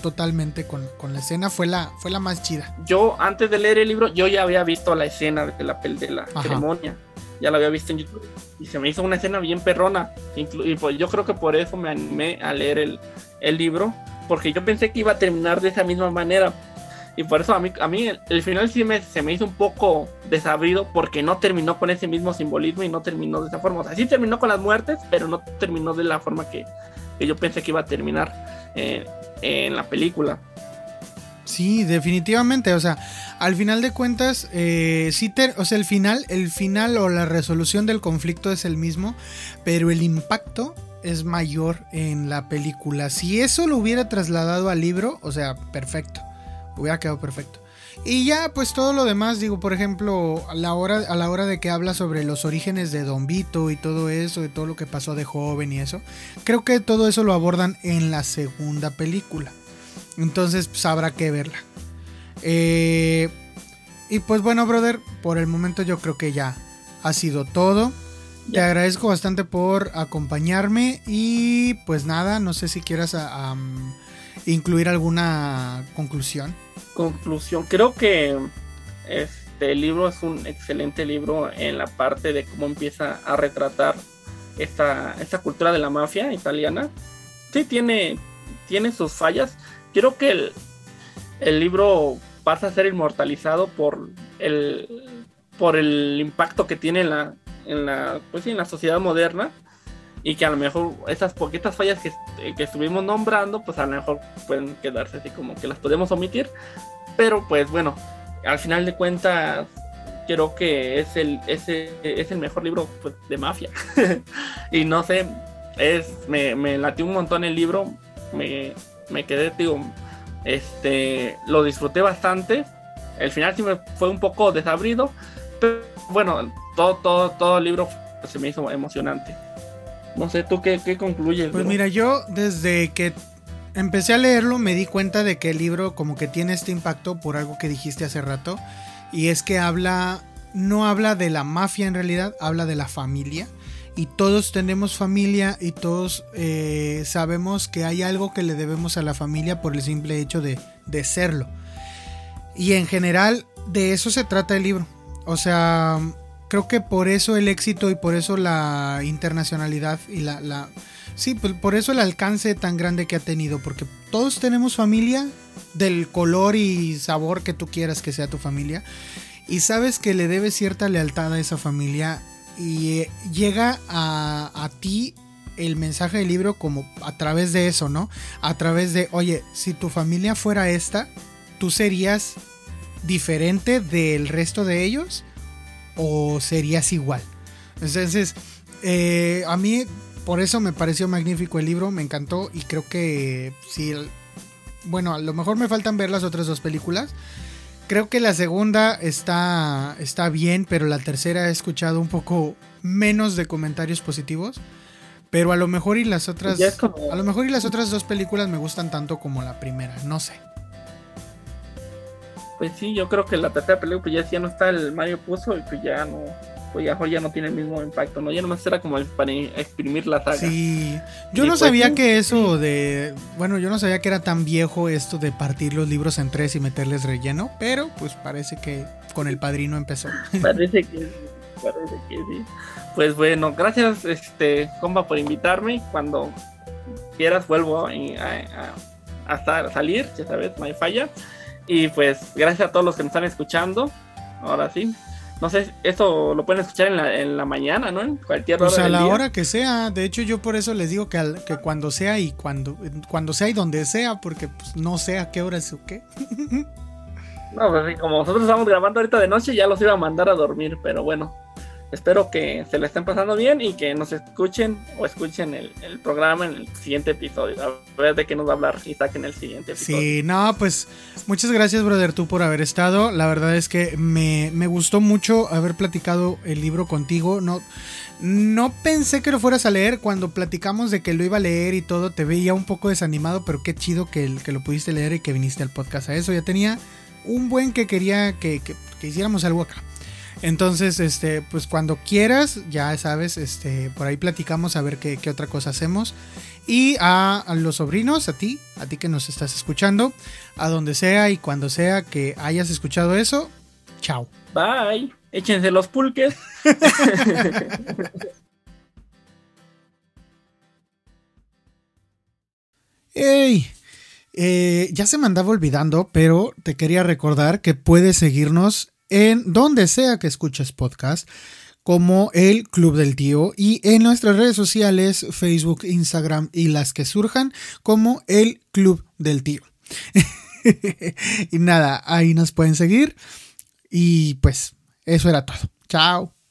totalmente con, la escena fue la, fue la más chida. Yo, antes de leer el libro, yo ya había visto la escena de la, de la ceremonia. Ya la había visto en YouTube. Y se me hizo una escena bien perrona. Y pues yo creo que por eso me animé a leer el, el libro. Porque yo pensé que iba a terminar de esa misma manera y por eso a mí, a mí el, final sí me, se me hizo un poco desabrido porque no terminó con ese mismo simbolismo y no terminó de esa forma. O sea, sí terminó con las muertes, pero no terminó de la forma que, yo pensé que iba a terminar eh, en la película. Sí, definitivamente. O sea, al final de cuentas, eh, sí o sea, el final, el final o la resolución del conflicto es el mismo, pero el impacto es mayor en la película. Si eso lo hubiera trasladado al libro, o sea, perfecto hubiera quedado perfecto. Y ya, pues todo lo demás, digo, por ejemplo, a la hora, a la hora de que habla sobre los orígenes de Don Vito y todo eso, de todo lo que pasó de joven y eso, creo que todo eso lo abordan en la segunda película. Entonces, pues habrá que verla. Eh, y pues bueno, brother, por el momento yo creo que ya ha sido todo. Te agradezco bastante por acompañarme y pues nada, no sé si quieras incluir alguna conclusión. Conclusión, creo que este libro es un excelente libro en la parte de cómo empieza a retratar esta, esta cultura de la mafia italiana. Sí, tiene, tiene sus fallas. Creo que el, el libro pasa a ser inmortalizado por el, por el impacto que tiene en la, en la, pues en la sociedad moderna y que a lo mejor esas poquitas fallas que, que, estuvimos nombrando, pues a lo mejor pueden quedarse así como que las podemos omitir. Pero pues bueno, al final de cuentas, creo que es el, es, es el mejor libro pues, de mafia. y no sé, es, me, me latió un montón el libro, me, me quedé, digo, este, lo disfruté bastante. El final sí me fue un poco desabrido, pero bueno, todo, todo, todo el libro se me hizo emocionante. No sé, ¿tú qué, qué concluyes? Pues mira, yo desde que empecé a leerlo me di cuenta de que el libro como que tiene este impacto por algo que dijiste hace rato. Y es que habla, no habla de la mafia en realidad, habla de la familia. Y todos tenemos familia y todos eh, sabemos que hay algo que le debemos a la familia por el simple hecho de, de serlo. Y en general de eso se trata el libro. O sea, creo que por eso el éxito y por eso la internacionalidad y la, sí, pues por eso el alcance tan grande que ha tenido, porque todos tenemos familia del color y sabor que tú quieras que sea tu familia y sabes que le debes cierta lealtad a esa familia y eh, llega a, a ti el mensaje del libro como a través de eso, ¿no? A través de, oye, si tu familia fuera esta, tú serías diferente del resto de ellos o serías igual. Entonces, eh, a mí por eso me pareció magnífico el libro, me encantó y creo que sí, bueno, a lo mejor me faltan ver las otras dos películas. Creo que la segunda está, está bien, pero la tercera he escuchado un poco menos de comentarios positivos. Pero a lo mejor y las otras. A lo mejor y las otras dos películas me gustan tanto como la primera. No sé. Pues sí, yo creo que la tercera película pues ya, no está el Mario Puzo y pues ya no, pues ya, ya no tiene el mismo impacto, ¿no? Ya nomás era como para exprimir la saga. Sí, yo no pues sabía que eso de, bueno, yo no sabía que era tan viejo esto de partir los libros en tres y meterles relleno, pero pues parece que con el padrino empezó. Parece que Parece que sí. Pues bueno, gracias, este, compa, por invitarme. Cuando quieras, vuelvo a, salir, ya sabes, no hay falla. Y pues, gracias a todos los que nos están escuchando. Ahora sí. No sé, esto lo pueden escuchar en la, en la mañana, ¿no? En cualquier pues hora. Pues a la hora que sea. De hecho, yo por eso les digo que, que cuando sea y cuando, cuando sea y donde sea, porque pues, no sé a qué hora es o qué. no, pues como nosotros estamos grabando ahorita de noche, ya los iba a mandar a dormir, pero bueno espero que se le estén pasando bien y que nos escuchen o escuchen el, programa en el siguiente episodio. A ver de qué nos va a hablar Isaac en el siguiente episodio. Sí, no, pues muchas gracias, brother, tú por haber estado. La verdad es que me, gustó mucho haber platicado el libro contigo. No, no pensé que lo fueras a leer cuando platicamos de que lo iba a leer y todo. Te veía un poco desanimado, pero qué chido que, que lo pudiste leer y que viniste al podcast a eso. Ya tenía un buen que quería que, que hiciéramos algo acá. Entonces, este, pues cuando quieras, ya sabes, este, por ahí platicamos a ver qué, otra cosa hacemos. Y a, los sobrinos, a ti, a ti que nos estás escuchando, a donde sea y cuando sea que hayas escuchado eso, chao. Bye. Échense los pulques. ¡Ey! Eh, ya se me andaba olvidando, pero te quería recordar que puedes seguirnos en donde sea que escuches podcast como el Club del Tío y en nuestras redes sociales, Facebook, Instagram y las que surjan como el Club del Tío. y nada, ahí nos pueden seguir y pues eso era todo. Chao.